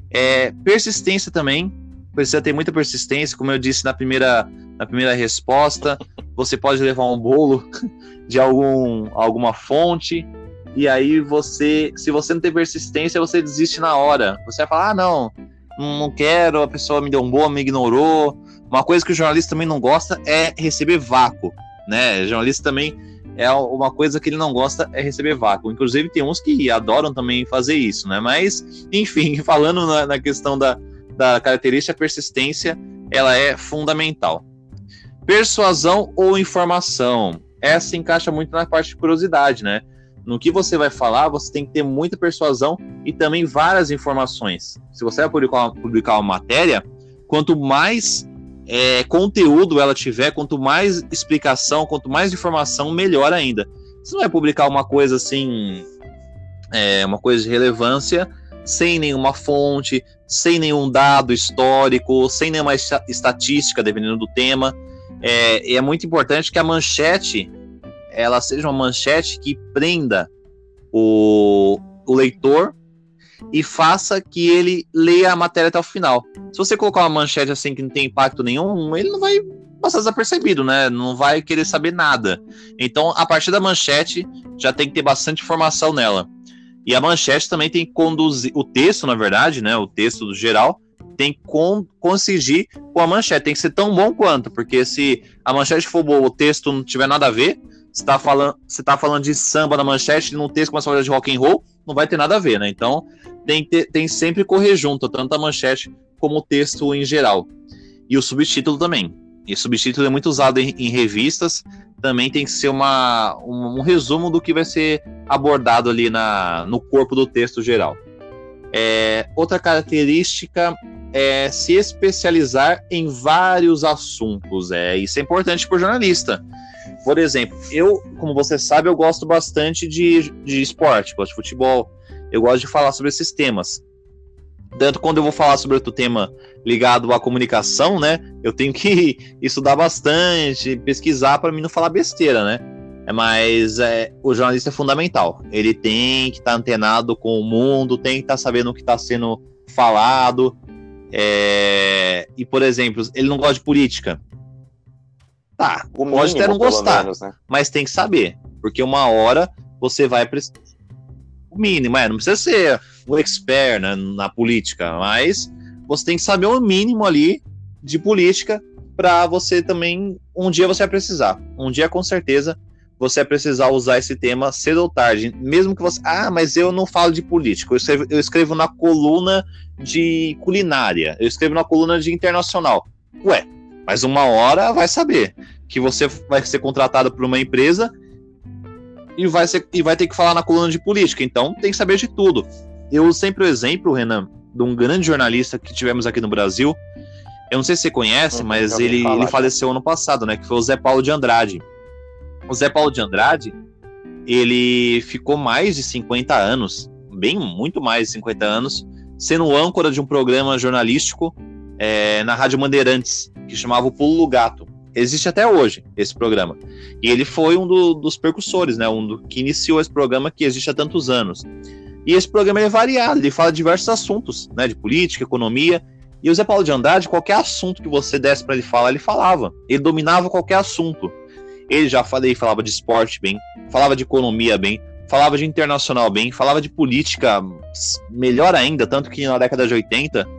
É, persistência também, precisa ter muita persistência, como eu disse na primeira, na primeira resposta. Você pode levar um bolo de algum, alguma fonte, e aí você, se você não tem persistência, você desiste na hora. Você vai falar, ah, não, não quero, a pessoa me deu um bom, me ignorou. Uma coisa que o jornalista também não gosta é receber vácuo, né? O jornalista também é uma coisa que ele não gosta é receber vácuo. Inclusive tem uns que adoram também fazer isso, né? Mas, enfim, falando na, na questão da, da característica persistência, ela é fundamental. Persuasão ou informação? Essa encaixa muito na parte de curiosidade, né? No que você vai falar, você tem que ter muita persuasão e também várias informações. Se você vai publicar, publicar uma matéria, quanto mais é, conteúdo ela tiver, quanto mais explicação, quanto mais informação, melhor ainda. Você não vai publicar uma coisa assim, é, uma coisa de relevância, sem nenhuma fonte, sem nenhum dado histórico, sem nenhuma estatística, dependendo do tema. É, é muito importante que a manchete ela seja uma manchete que prenda o, o leitor e faça que ele leia a matéria até o final. Se você colocar uma manchete assim que não tem impacto nenhum, ele não vai passar desapercebido, né? Não vai querer saber nada. Então, a partir da manchete, já tem que ter bastante informação nela. E a manchete também tem que conduzir, o texto, na verdade, né? O texto geral, tem que con conseguir com a manchete. Tem que ser tão bom quanto, porque se a manchete for boa, o texto não tiver nada a ver, você tá falando, você tá falando de samba na manchete, num texto começa a falar de rock and roll, não vai ter nada a ver, né? Então tem, ter, tem sempre correr junto, tanto a manchete como o texto em geral. E o subtítulo também. E subtítulo é muito usado em, em revistas, também tem que ser uma, um, um, resumo do que vai ser abordado ali na, no corpo do texto geral. É, outra característica é se especializar em vários assuntos. É, isso é importante para o jornalista. Por exemplo, eu, como você sabe, eu gosto bastante de, de esporte, gosto de futebol, eu gosto de falar sobre esses temas. Tanto quando eu vou falar sobre outro tema ligado à comunicação, né? Eu tenho que estudar bastante, pesquisar para mim não falar besteira, né? É, mas é, o jornalista é fundamental. Ele tem que estar tá antenado com o mundo, tem que estar tá sabendo o que está sendo falado. É... E, por exemplo, ele não gosta de política. Tá, o pode até não gostar, menos, né? mas tem que saber. Porque uma hora você vai precisar. O mínimo, é, não precisa ser um expert né, na política, mas você tem que saber o mínimo ali de política para você também. Um dia você vai precisar. Um dia, com certeza, você vai precisar usar esse tema cedo ou tarde. Mesmo que você. Ah, mas eu não falo de política. Eu escrevo, eu escrevo na coluna de culinária. Eu escrevo na coluna de internacional. Ué, mas uma hora vai saber que você vai ser contratado por uma empresa e vai, ser, e vai ter que falar na coluna de política. Então tem que saber de tudo. Eu uso sempre o exemplo, Renan, de um grande jornalista que tivemos aqui no Brasil. Eu não sei se você conhece, mas ele, falar, ele faleceu ano passado, né? Que foi o Zé Paulo de Andrade. O Zé Paulo de Andrade, ele ficou mais de 50 anos, bem muito mais de 50 anos, sendo âncora de um programa jornalístico é, na Rádio Bandeirantes, que chamava o Pulo do Gato. Existe até hoje esse programa. E ele foi um do, dos percussores, né? Um do, que iniciou esse programa que existe há tantos anos. E esse programa é variado, ele fala de diversos assuntos, né? De política, economia. E o Zé Paulo de Andrade, qualquer assunto que você desse para ele falar, ele falava. Ele dominava qualquer assunto. Ele já falei, falava de esporte bem, falava de economia bem, falava de internacional bem, falava de política melhor ainda, tanto que na década de 80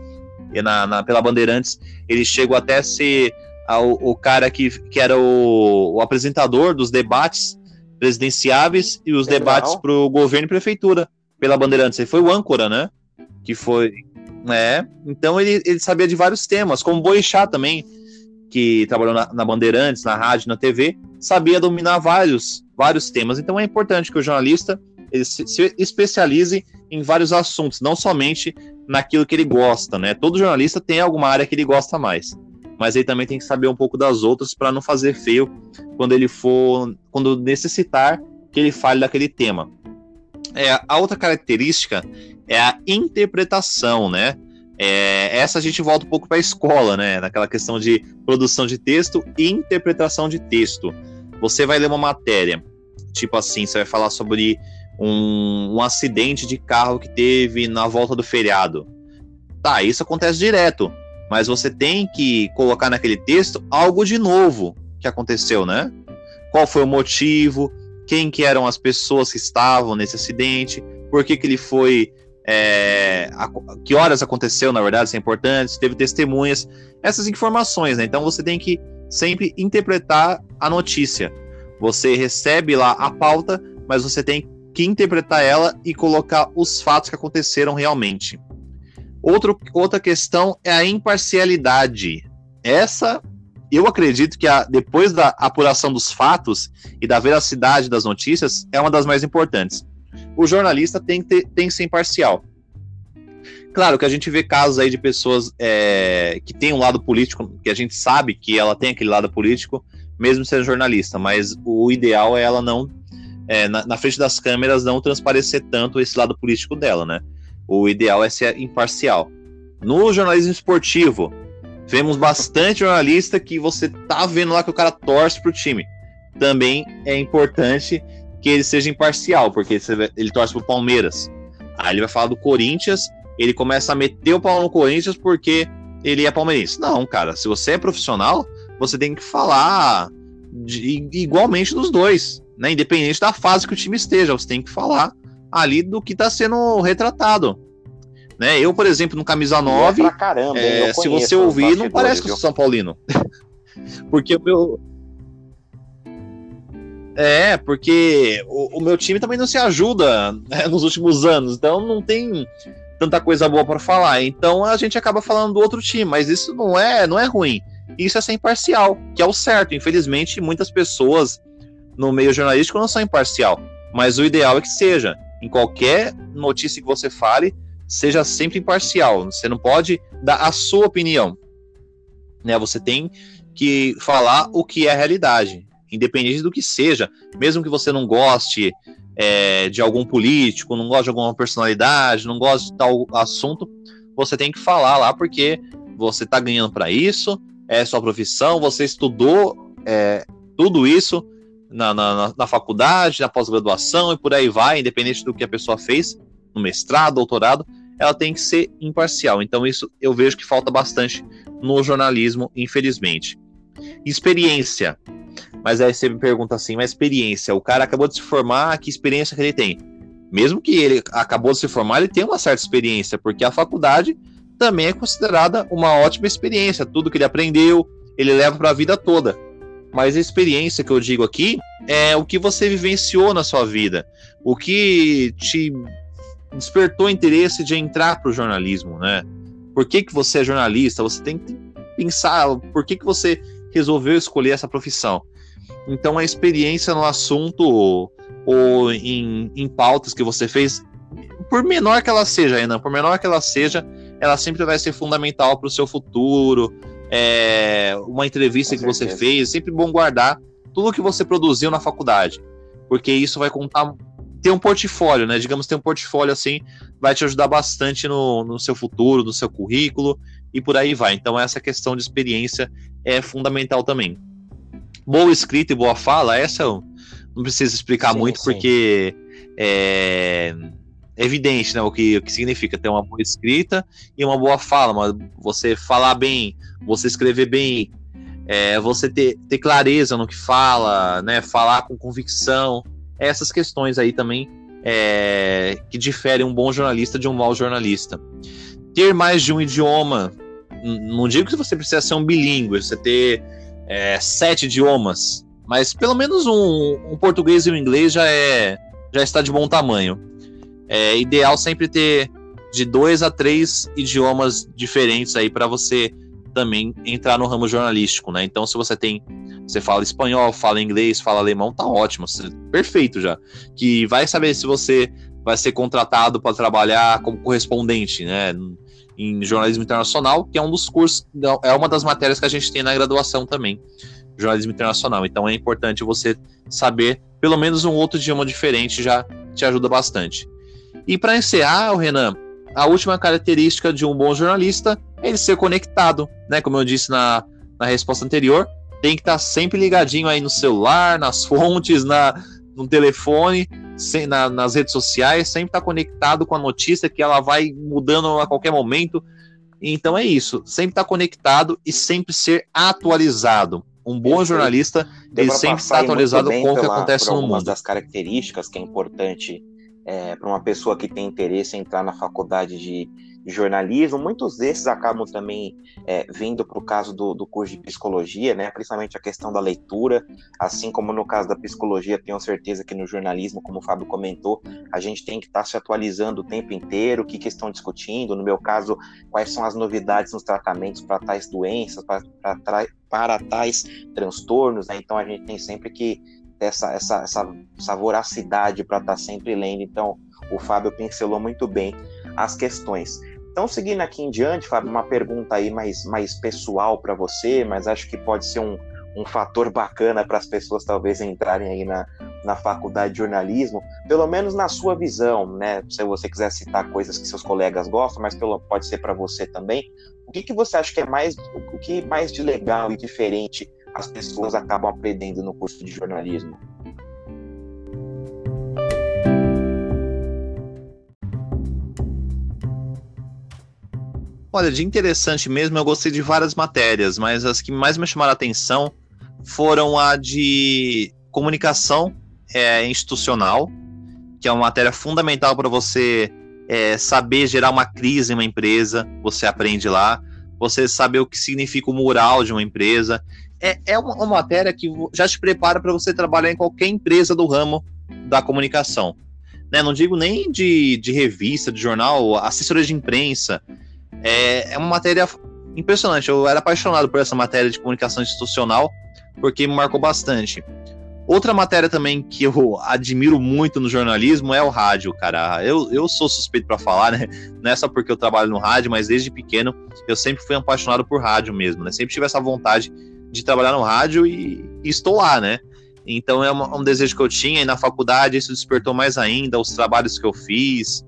e na, na, pela Bandeirantes, ele chegou até a ser a, o, o, cara que, que era o, o, apresentador dos debates presidenciáveis e os Legal. debates para o governo e prefeitura pela Bandeirantes. Ele foi o âncora, né? Que foi. É, então ele, ele sabia de vários temas, como Boixá também, que trabalhou na, na Bandeirantes, na rádio, na TV, sabia dominar vários, vários temas. Então é importante que o jornalista ele se, especialize em vários assuntos, não somente naquilo que ele gosta, né? Todo jornalista tem alguma área que ele gosta mais, mas ele também tem que saber um pouco das outras para não fazer feio quando ele for, quando necessitar que ele fale daquele tema. É, a outra característica é a interpretação, né? É, essa a gente volta um pouco para a escola, né? Naquela questão de produção de texto e interpretação de texto. Você vai ler uma matéria, tipo assim, você vai falar sobre um, um acidente de carro que teve na volta do feriado. Tá, isso acontece direto, mas você tem que colocar naquele texto algo de novo que aconteceu, né? Qual foi o motivo? Quem que eram as pessoas que estavam nesse acidente? Por que, que ele foi é, a, que horas aconteceu, na verdade, isso é importante, se teve testemunhas, essas informações, né? Então você tem que sempre interpretar a notícia. Você recebe lá a pauta, mas você tem que interpretar ela e colocar os fatos que aconteceram realmente. Outro, outra questão é a imparcialidade. Essa, eu acredito que a, depois da apuração dos fatos e da veracidade das notícias, é uma das mais importantes. O jornalista tem que, ter, tem que ser imparcial. Claro que a gente vê casos aí de pessoas é, que têm um lado político, que a gente sabe que ela tem aquele lado político, mesmo sendo jornalista, mas o ideal é ela não é, na, na, frente das câmeras não transparecer tanto esse lado político dela, né? O ideal é ser imparcial. No jornalismo esportivo, vemos bastante jornalista que você tá vendo lá que o cara torce pro time. Também é importante que ele seja imparcial, porque ele torce pro Palmeiras. Aí ele vai falar do Corinthians, ele começa a meter o pau no Corinthians porque ele é palmeirense. Não, cara, se você é profissional, você tem que falar de, igualmente dos dois né? Independente da fase que o time esteja, você tem que falar ali do que está sendo retratado. Né? Eu, por exemplo, no camisa 9, é caramba, é, se você ouvir, não parece que eu sou São Paulino. Porque o meu. É, porque o, o meu time também não se ajuda né, nos últimos anos, então não tem tanta coisa boa para falar. Então a gente acaba falando do outro time, mas isso não é, não é ruim. Isso é ser imparcial, que é o certo. Infelizmente, muitas pessoas no meio jornalístico não são imparcial, mas o ideal é que seja. Em qualquer notícia que você fale, seja sempre imparcial. Você não pode dar a sua opinião. Né? Você tem que falar o que é a realidade, independente do que seja, mesmo que você não goste é, de algum político, não goste de alguma personalidade, não goste de tal assunto, você tem que falar lá porque você está ganhando para isso, é sua profissão, você estudou é, tudo isso na, na, na faculdade, na pós-graduação e por aí vai, independente do que a pessoa fez, no mestrado, doutorado, ela tem que ser imparcial. Então, isso eu vejo que falta bastante no jornalismo, infelizmente. Experiência. Mas aí você me pergunta assim, mas experiência, o cara acabou de se formar, que experiência que ele tem? Mesmo que ele acabou de se formar, ele tem uma certa experiência, porque a faculdade também é considerada uma ótima experiência. Tudo que ele aprendeu, ele leva para a vida toda. Mas a experiência que eu digo aqui é o que você vivenciou na sua vida, o que te despertou interesse de entrar para o jornalismo, né? Por que, que você é jornalista? Você tem que pensar por que, que você resolveu escolher essa profissão. Então, a experiência no assunto ou em, em pautas que você fez, por menor que ela seja, Renan, por menor que ela seja, ela sempre vai ser fundamental para o seu futuro. É, uma entrevista Com que certeza. você fez, é sempre bom guardar tudo que você produziu na faculdade, porque isso vai contar. Ter um portfólio, né? Digamos, ter um portfólio assim, vai te ajudar bastante no, no seu futuro, no seu currículo e por aí vai. Então, essa questão de experiência é fundamental também boa escrita e boa fala, essa eu não preciso explicar sim, muito, sim. porque é, evidente né, o, que, o que significa ter uma boa escrita e uma boa fala, mas você falar bem, você escrever bem, é, você ter, ter clareza no que fala, né, falar com convicção, essas questões aí também é, que diferem um bom jornalista de um mau jornalista. Ter mais de um idioma, não digo que você precisa ser um bilíngue, você ter é, sete idiomas, mas pelo menos um, um, português e um inglês já é já está de bom tamanho. É ideal sempre ter de dois a três idiomas diferentes aí para você também entrar no ramo jornalístico, né? Então, se você tem, você fala espanhol, fala inglês, fala alemão, tá ótimo, perfeito já. Que vai saber se você vai ser contratado para trabalhar como correspondente, né? em jornalismo internacional, que é um dos cursos, é uma das matérias que a gente tem na graduação também, jornalismo internacional. Então é importante você saber pelo menos um outro idioma diferente, já te ajuda bastante. E para encerrar, o Renan, a última característica de um bom jornalista é ele ser conectado, né? Como eu disse na, na resposta anterior, tem que estar tá sempre ligadinho aí no celular, nas fontes, na, no telefone, sem, na, nas redes sociais, sempre está conectado com a notícia que ela vai mudando a qualquer momento. Então é isso, sempre estar tá conectado e sempre ser atualizado. Um bom jornalista, ele sempre está atualizado com o que acontece no mundo. das características que é importante é, para uma pessoa que tem interesse em entrar na faculdade de, jornalismo, muitos desses acabam também é, vindo para o caso do, do, curso de psicologia, né? principalmente a questão da leitura, assim como no caso da psicologia, tenho certeza que no jornalismo, como o Fábio comentou, a gente tem que estar tá se atualizando o tempo inteiro, o que, que estão discutindo, no meu caso, quais são as novidades nos tratamentos para tais doenças, para, para, tais transtornos, né? então a gente tem sempre que essa, essa, essa, essa voracidade para estar tá sempre lendo, então o Fábio pincelou muito bem as questões. Então, seguindo aqui em diante, Fábio, uma pergunta aí mais, mais pessoal para você, mas acho que pode ser um, um fator bacana para as pessoas talvez entrarem aí na, na faculdade de jornalismo, pelo menos na sua visão, né? Se você quiser citar coisas que seus colegas gostam, mas pelo, pode ser para você também. O que, que você acha que é mais, o que mais de legal e diferente as pessoas acabam aprendendo no curso de jornalismo? Olha, de interessante mesmo, eu gostei de várias matérias, mas as que mais me chamaram a atenção foram a de comunicação é, institucional, que é uma matéria fundamental para você é, saber gerar uma crise em uma empresa, você aprende lá, você saber o que significa o mural de uma empresa, é, é uma, uma matéria que já te prepara para você trabalhar em qualquer empresa do ramo da comunicação. Né? Não digo nem de, de revista, de jornal, assessoria de imprensa. É, é uma matéria impressionante. Eu era apaixonado por essa matéria de comunicação institucional, porque me marcou bastante. Outra matéria também que eu admiro muito no jornalismo é o rádio, cara. Eu, eu sou suspeito para falar, né? Não é só porque eu trabalho no rádio, mas desde pequeno eu sempre fui apaixonado por rádio mesmo, né? Sempre tive essa vontade de trabalhar no rádio e, e estou lá, né? Então é uma, um desejo que eu tinha, e na faculdade isso despertou mais ainda, os trabalhos que eu fiz.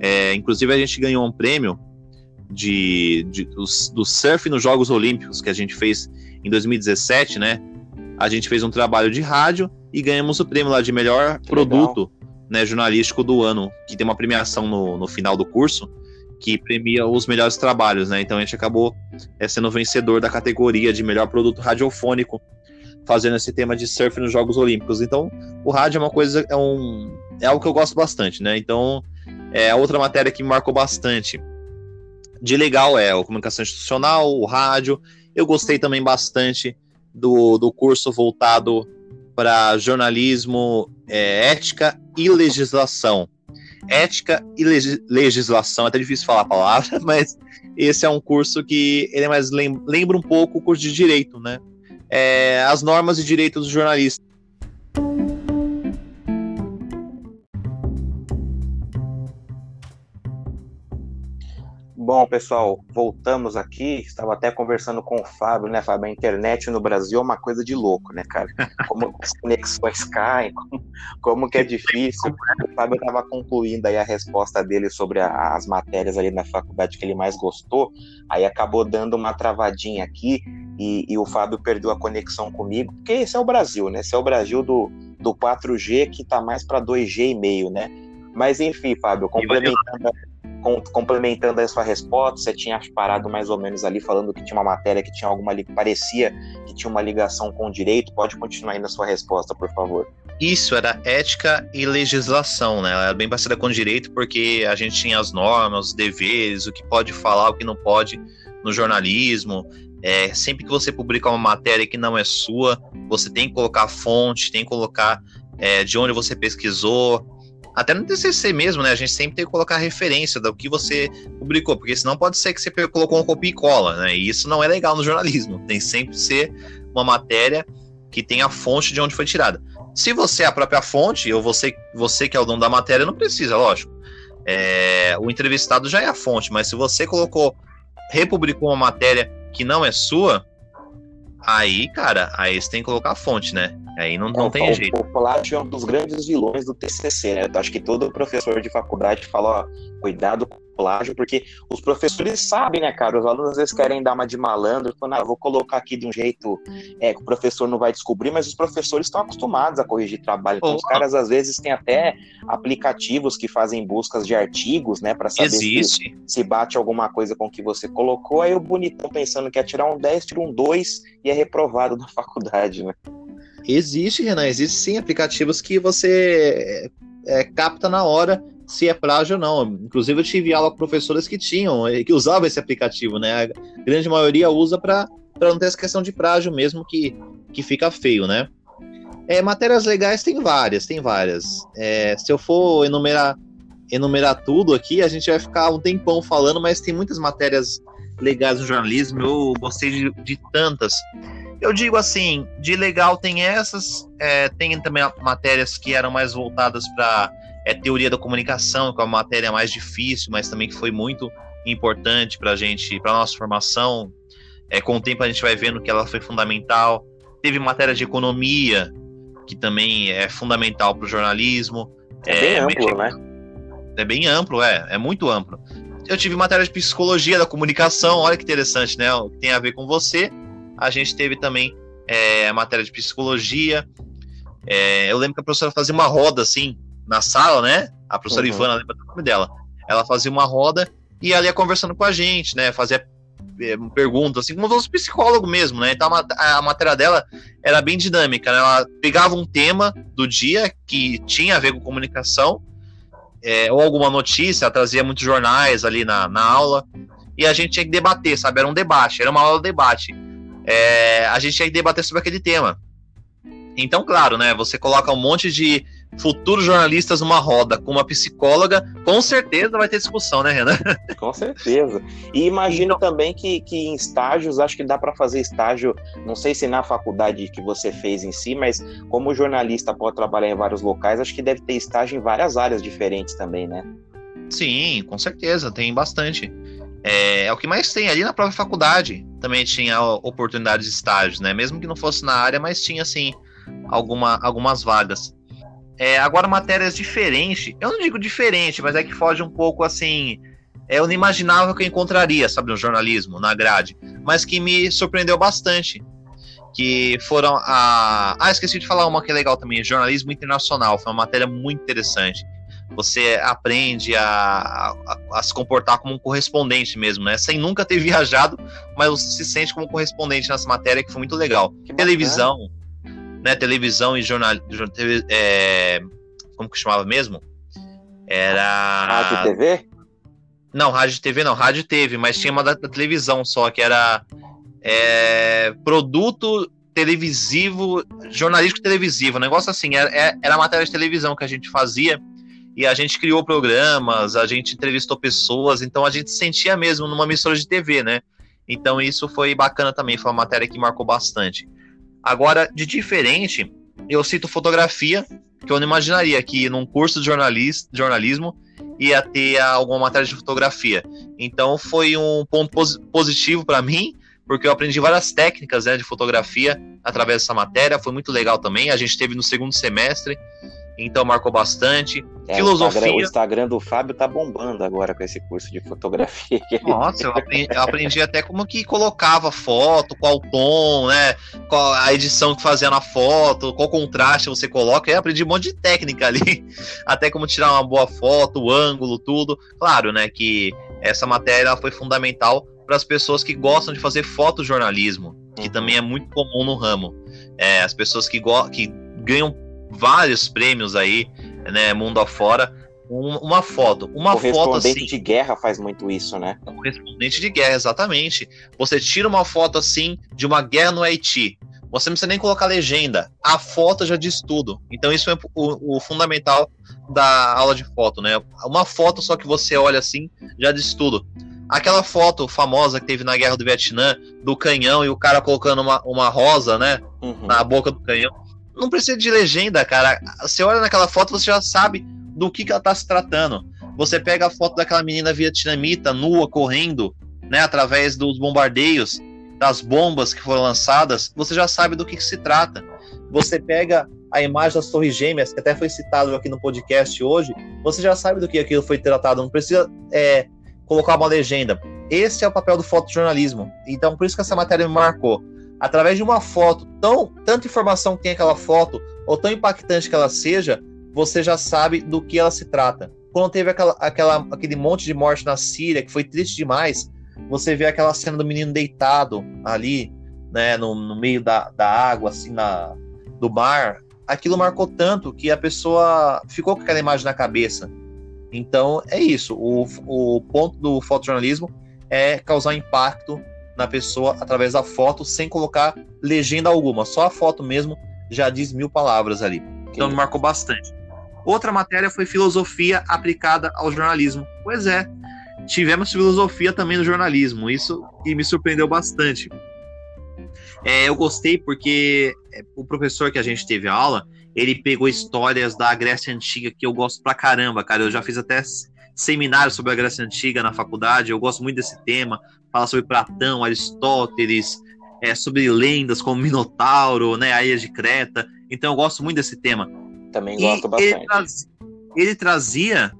É, inclusive a gente ganhou um prêmio de, de do, do surf nos Jogos Olímpicos que a gente fez em 2017, né? A gente fez um trabalho de rádio e ganhamos o prêmio lá de melhor que produto né, jornalístico do ano, que tem uma premiação no, no final do curso que premia os melhores trabalhos, né? Então a gente acabou é, sendo vencedor da categoria de melhor produto radiofônico, fazendo esse tema de surf nos Jogos Olímpicos. Então, o rádio é uma coisa, é um é algo que eu gosto bastante, né? Então, é outra matéria que me marcou bastante. De legal é a comunicação institucional, o rádio. Eu gostei também bastante do, do curso voltado para jornalismo, é, ética e legislação ética e legislação. É até difícil falar a palavra, mas esse é um curso que ele é mais lembra um pouco o curso de direito, né? É, as normas de direito dos jornalistas. Bom, pessoal, voltamos aqui. Estava até conversando com o Fábio, né, Fábio? A internet no Brasil é uma coisa de louco, né, cara? Como as conexões caem, como, como que é difícil. O Fábio estava concluindo aí a resposta dele sobre a, as matérias ali na faculdade que ele mais gostou. Aí acabou dando uma travadinha aqui e, e o Fábio perdeu a conexão comigo, porque esse é o Brasil, né? Esse é o Brasil do, do 4G que está mais para 2G e meio, né? Mas enfim, Fábio, complementando com, complementando a sua resposta, você tinha parado mais ou menos ali falando que tinha uma matéria que tinha alguma parecia que tinha uma ligação com o direito. Pode continuar aí na sua resposta, por favor. Isso era ética e legislação, né? Ela era bem parecida com o direito porque a gente tinha as normas, os deveres, o que pode falar, o que não pode no jornalismo. É, sempre que você publica uma matéria que não é sua, você tem que colocar fonte, tem que colocar é, de onde você pesquisou, até no TCC mesmo, né? A gente sempre tem que colocar referência do que você publicou, porque senão pode ser que você colocou um copia e cola, né? E isso não é legal no jornalismo. Tem sempre que ser uma matéria que tem a fonte de onde foi tirada. Se você é a própria fonte, ou você, você que é o dono da matéria, não precisa, lógico. É, o entrevistado já é a fonte, mas se você colocou, republicou uma matéria que não é sua, aí, cara, aí você tem que colocar a fonte, né? Aí não, não, tem o, jeito. O plágio é um dos grandes vilões do TCC, né? Acho que todo professor de faculdade fala, ó, cuidado com plágio, porque os professores sabem, né, cara? Os alunos às vezes querem dar uma de malandro, falam, ah, vou colocar aqui de um jeito é, que o professor não vai descobrir, mas os professores estão acostumados a corrigir trabalho. Então, oh. os caras às vezes têm até aplicativos que fazem buscas de artigos, né, para saber se, se, bate alguma coisa com o que você colocou. Aí o bonitão pensando que ia tirar um 10, tira um 2 e é reprovado na faculdade, né? Existe, Renan, existe sim aplicativos que você é, capta na hora se é plágio ou não. Inclusive, eu tive aula com professores que tinham, que usavam esse aplicativo, né? A grande maioria usa para não ter essa questão de plágio mesmo, que, que fica feio, né? É, matérias legais tem várias, tem várias. É, se eu for enumerar, enumerar tudo aqui, a gente vai ficar um tempão falando, mas tem muitas matérias legais no jornalismo, eu gostei de, de tantas. Eu digo assim, de legal tem essas, é, tem também matérias que eram mais voltadas para é, teoria da comunicação, que é uma matéria mais difícil, mas também que foi muito importante para a gente, para nossa formação. É, com o tempo a gente vai vendo que ela foi fundamental. Teve matéria de economia, que também é fundamental para o jornalismo. É, é, bem amplo, né? É bem amplo, é, é muito amplo. Eu tive matéria de psicologia da comunicação, olha que interessante, né? O que tem a ver com você a gente teve também é, matéria de psicologia. É, eu lembro que a professora fazia uma roda assim na sala, né? A professora uhum. Ivana, lembra do nome dela. Ela fazia uma roda e ela ia conversando com a gente, né? Fazia é, perguntas, assim, como os psicólogo mesmo, né? Então a, a matéria dela era bem dinâmica, né? Ela pegava um tema do dia que tinha a ver com comunicação, é, ou alguma notícia, ela trazia muitos jornais ali na, na aula, e a gente tinha que debater, sabe? Era um debate, era uma aula de debate. é, a gente ia debater sobre aquele tema. Então, claro, né? Você coloca um monte de futuros jornalistas numa roda com uma psicóloga, com certeza vai ter discussão, né, Renan? Com certeza. E imagino também que, que em estágios, acho que dá para fazer estágio, não sei se na faculdade que você fez em si, mas como jornalista pode trabalhar em vários locais, acho que deve ter estágio em várias áreas diferentes também, né? Sim, com certeza, tem bastante. É, é, o que mais tem ali na própria faculdade. Também tinha oportunidades de estágios, né? Mesmo que não fosse na área, mas tinha, assim, alguma, algumas vagas. É, agora, matérias diferentes. Eu não digo diferente, mas é que foge um pouco assim. É, eu não imaginava que eu encontraria, sabe, no jornalismo, na grade. Mas que me surpreendeu bastante. Que foram a. Ah, esqueci de falar uma que é legal também: jornalismo internacional. Foi uma matéria muito interessante. Você aprende a, a, a se comportar como um correspondente mesmo, né? Sem nunca ter viajado, mas você se sente como correspondente nessa matéria, que foi muito legal. Televisão né, televisão e jornal, é, como que chamava mesmo? Era rádio TV? Não, rádio TV não, rádio teve, mas tinha uma da, da televisão só que era é, produto televisivo, jornalístico televisivo, um negócio assim, era, é, era matéria de televisão que a gente fazia e a gente criou programas, a gente entrevistou pessoas, então a gente sentia mesmo numa emissora de TV, né? Então isso foi bacana também, foi uma matéria que marcou bastante. Agora, de diferente, eu cito fotografia, que eu não imaginaria que num curso de jornalismo ia ter alguma matéria de fotografia. Então foi um ponto positivo para mim, porque eu aprendi várias técnicas né, de fotografia através dessa matéria. Foi muito legal também. A gente teve no segundo semestre então marcou bastante. É, Filosofia. O Instagram, o Instagram, do Fábio tá bombando agora com esse curso de fotografia. Nossa, eu aprendi, eu aprendi, até como que colocava foto, qual tom, né? Qual a edição que fazia na foto, qual contraste você coloca. Eu aprendi um monte de técnica ali, até como tirar uma boa foto, o ângulo, tudo. Claro, né, que essa matéria foi fundamental para as pessoas que gostam de fazer fotojornalismo, que uhum. também é muito comum no ramo. É, as pessoas que, que ganham vários prêmios aí, né, mundo afora. Um, uma foto, uma foto assim. de guerra faz muito isso, né? Correspondente de guerra, exatamente. Você tira uma foto assim de uma guerra no Haiti. Você não precisa nem colocar legenda. A foto já diz tudo. Então isso é o, o fundamental da aula de foto, né? Uma foto só que você olha assim já diz tudo. Aquela foto famosa que teve na Guerra do Vietnã, do canhão e o cara colocando uma, uma rosa, né? Uhum. Na boca do canhão não precisa de legenda, cara. Você olha naquela foto, você já sabe do que, que ela tá se tratando. Você pega a foto daquela menina vietnamita nua correndo, né, através dos bombardeios, das bombas que foram lançadas, você já sabe do que, que se trata. Você pega a imagem das Torres Gêmeas, que até foi citado aqui no podcast hoje, você já sabe do que aquilo foi tratado. Não precisa é, colocar uma legenda. Esse é o papel do fotojornalismo. Então, por isso que essa matéria me marcou através de uma foto, tão tanta informação que tem aquela foto, ou tão impactante que ela seja, você já sabe do que ela se trata. Quando teve aquela, aquela, aquele monte de morte na Síria, que foi triste demais, você vê aquela cena do menino deitado ali, né, no, no meio da, da água, assim, na, do mar. Aquilo marcou tanto que a pessoa ficou com aquela imagem na cabeça. Então, é isso. O, o ponto do fotojornalismo é causar impacto na pessoa através da foto, sem colocar legenda alguma. Só a foto mesmo já diz mil palavras ali. Então me marcou bastante. Outra matéria foi filosofia aplicada ao jornalismo. Pois é, tivemos filosofia também no jornalismo, isso que me surpreendeu bastante. É, eu gostei porque é, o professor que a gente teve aula, ele pegou histórias da Grécia Antiga que eu gosto pra caramba, cara. Eu já fiz até seminário sobre a Grécia Antiga na faculdade, eu gosto muito desse tema, fala sobre Platão, Aristóteles, é, sobre lendas como Minotauro, né, a Ilha de Creta. Então eu gosto muito desse tema. Também gosto e bastante. Ele, traz, ele trazia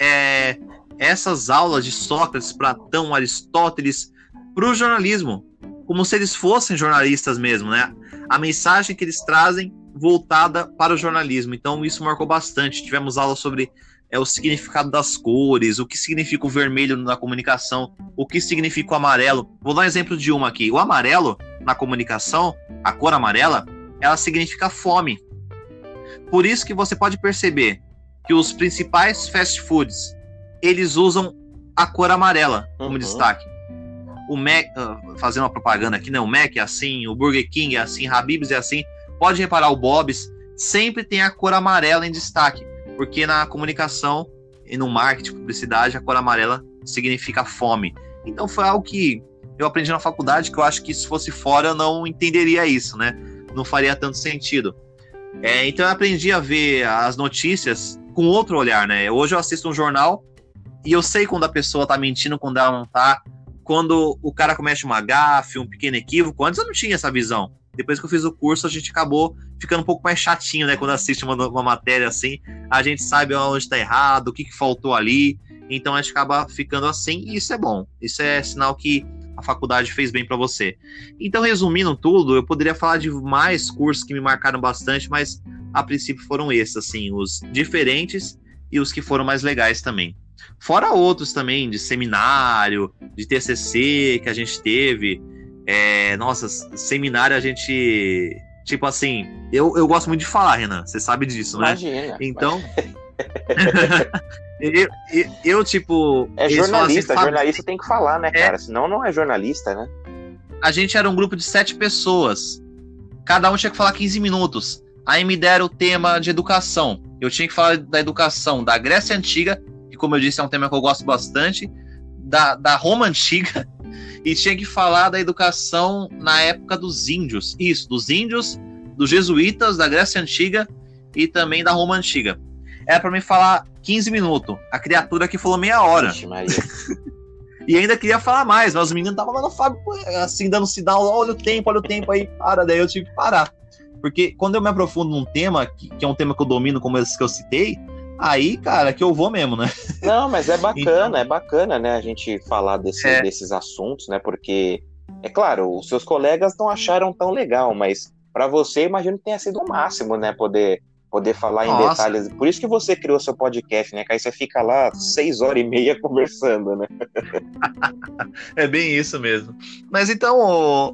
é, essas aulas de Sócrates, Platão, Aristóteles para o jornalismo, como se eles fossem jornalistas mesmo, né? A mensagem que eles trazem voltada para o jornalismo. Então isso marcou bastante. Tivemos aulas sobre é o significado das cores, o que significa o vermelho na comunicação, o que significa o amarelo. Vou dar um exemplo de uma aqui. O amarelo, na comunicação, a cor amarela, ela significa fome. Por isso que você pode perceber que os principais fast foods, eles usam a cor amarela como uhum. destaque. o Mac, uh, fazendo uma propaganda aqui, né? O Mac é assim, o Burger King é assim, Habib's é assim. Pode reparar, o Bob's sempre tem a cor amarela em destaque, porque na comunicação e no marketing, publicidade, a cor amarela significa fome. Então foi algo que eu aprendi na faculdade que eu acho que se fosse fora eu não entenderia isso, né? Não faria tanto sentido. É, então eu aprendi a ver as notícias com outro olhar, né? Hoje eu assisto um jornal e eu sei quando a pessoa tá mentindo, quando ela não tá. Quando o cara comete uma gafe, um pequeno equívoco. Antes eu não tinha essa visão. Depois que eu fiz o curso, a gente acabou ficando um pouco mais chatinho, né? Quando assiste uma, uma matéria assim, a gente sabe onde está errado, o que, que faltou ali. Então a gente acaba ficando assim, e isso é bom. Isso é sinal que a faculdade fez bem para você. Então, resumindo tudo, eu poderia falar de mais cursos que me marcaram bastante, mas a princípio foram esses, assim, os diferentes e os que foram mais legais também. Fora outros também, de seminário, de TCC que a gente teve. É, nossa, seminário a gente. Tipo assim, eu, eu gosto muito de falar, Renan, você sabe disso, né? Imagina. Então. eu, eu, eu, tipo. É jornalista, assim, jornalista tem que falar, né, é, cara? Senão não é jornalista, né? A gente era um grupo de sete pessoas. Cada um tinha que falar 15 minutos. Aí me deram o tema de educação. Eu tinha que falar da educação da Grécia Antiga, que, como eu disse, é um tema que eu gosto bastante, da, da Roma Antiga, e tinha que falar da educação na época dos índios. Isso, dos índios, dos jesuítas, da Grécia Antiga e também da Roma Antiga. Era para mim falar 15 minutos. A criatura que falou meia hora. E ainda queria falar mais, mas os meninos estavam lá no Fábio, assim, dando sinal, olha o tempo, olha o tempo aí, para. Daí eu tive que parar. Porque quando eu me aprofundo num tema, que, que é um tema que eu domino, como esse que eu citei, aí, cara, que eu vou mesmo, né? Não, mas é bacana, então, é bacana, né, a gente falar desse, é. desses assuntos, né? Porque, é claro, os seus colegas não acharam tão legal, mas para você, imagino que tenha sido o máximo, né? Poder, poder falar Nossa. em detalhes. Por isso que você criou seu podcast, né? Que aí você fica lá seis horas e meia conversando, né? é bem isso mesmo. Mas então,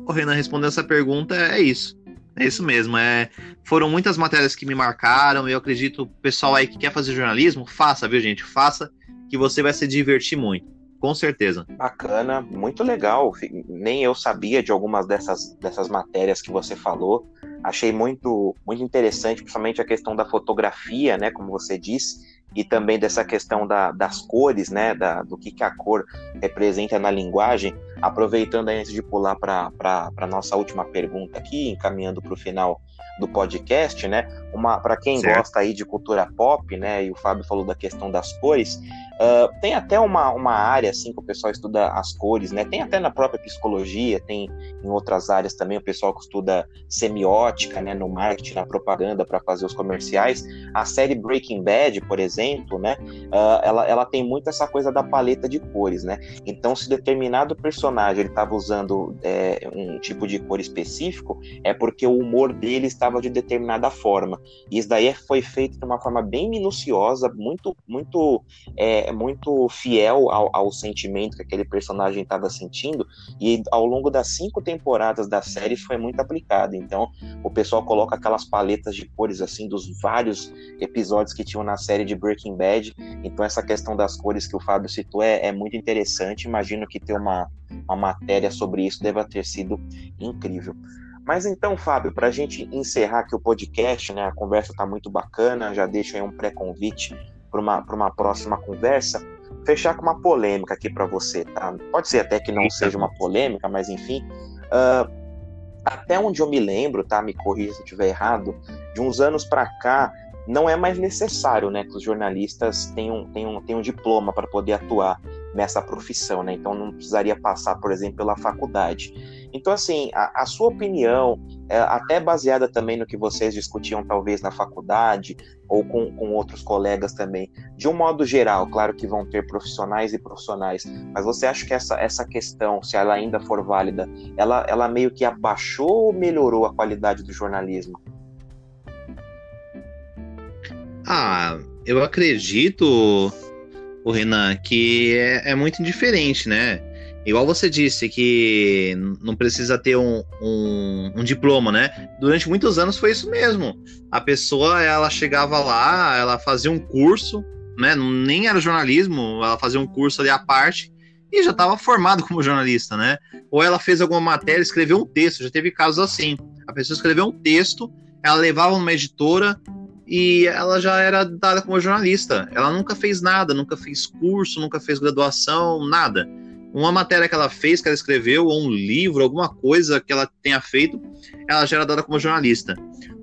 o Renan, respondendo essa pergunta, é isso. É isso mesmo. É, foram muitas matérias que me marcaram. Eu acredito, o pessoal aí que quer fazer jornalismo, faça, viu, gente? Faça, que você vai se divertir muito. Com certeza. Bacana, muito legal. Nem eu sabia de algumas dessas, dessas matérias que você falou. Achei muito, muito interessante, principalmente a questão da fotografia, né? Como você disse e também dessa questão da, das cores, né, da, do que, que a cor representa na linguagem, aproveitando aí antes de pular para a nossa última pergunta aqui, encaminhando para o final do podcast, né, uma para quem certo. gosta aí de cultura pop, né, e o Fábio falou da questão das cores, Uh, tem até uma, uma área assim que o pessoal estuda as cores, né? Tem até na própria psicologia, tem em outras áreas também o pessoal que estuda semiótica, né? No marketing, na propaganda para fazer os comerciais. A série Breaking Bad, por exemplo, né? Uh, ela, ela tem muito essa coisa da paleta de cores, né? Então, se determinado personagem ele estava usando é, um tipo de cor específico, é porque o humor dele estava de determinada forma. E isso daí foi feito de uma forma bem minuciosa, muito, muito é muito fiel ao, ao sentimento que aquele personagem estava sentindo, e ao longo das cinco temporadas da série foi muito aplicado. Então, o pessoal coloca aquelas paletas de cores assim dos vários episódios que tinham na série de Breaking Bad. Então, essa questão das cores que o Fábio citou é, é muito interessante. Imagino que ter uma, uma matéria sobre isso deva ter sido incrível. Mas então, Fábio, para a gente encerrar aqui o podcast, né? A conversa está muito bacana, já deixo aí um pré-convite para uma, uma próxima conversa, fechar com uma polêmica aqui para você, tá? Pode ser até que não seja uma polêmica, mas enfim. Uh, até onde eu me lembro, tá? Me corrija se eu estiver errado, de uns anos para cá, não é mais necessário né, que os jornalistas tenham, tenham, tenham diploma para poder atuar nessa profissão, né? Então não precisaria passar, por exemplo, pela faculdade. Então, assim, a, a sua opinião, é, até baseada também no que vocês discutiam, talvez, na faculdade, ou com, com outros colegas também, de um modo geral, claro que vão ter profissionais e profissionais, mas você acha que essa, essa questão, se ela ainda for válida, ela, ela meio que abaixou ou melhorou a qualidade do jornalismo? Ah, eu acredito, o Renan, que é, é muito indiferente, né? Igual você disse que não precisa ter um, um, um, diploma, né? Durante muitos anos foi isso mesmo. A pessoa, ela chegava lá, ela fazia um curso, né? Nem era jornalismo, ela fazia um curso ali à parte e já estava formado como jornalista, né? Ou ela fez alguma matéria, escreveu um texto, já teve casos assim. A pessoa escreveu um texto, ela levava numa editora e ela já era dada como jornalista. Ela nunca fez nada, nunca fez curso, nunca fez graduação, nada. Uma matéria que ela fez, que ela escreveu, ou um livro, alguma coisa que ela tenha feito, ela já era dada como jornalista.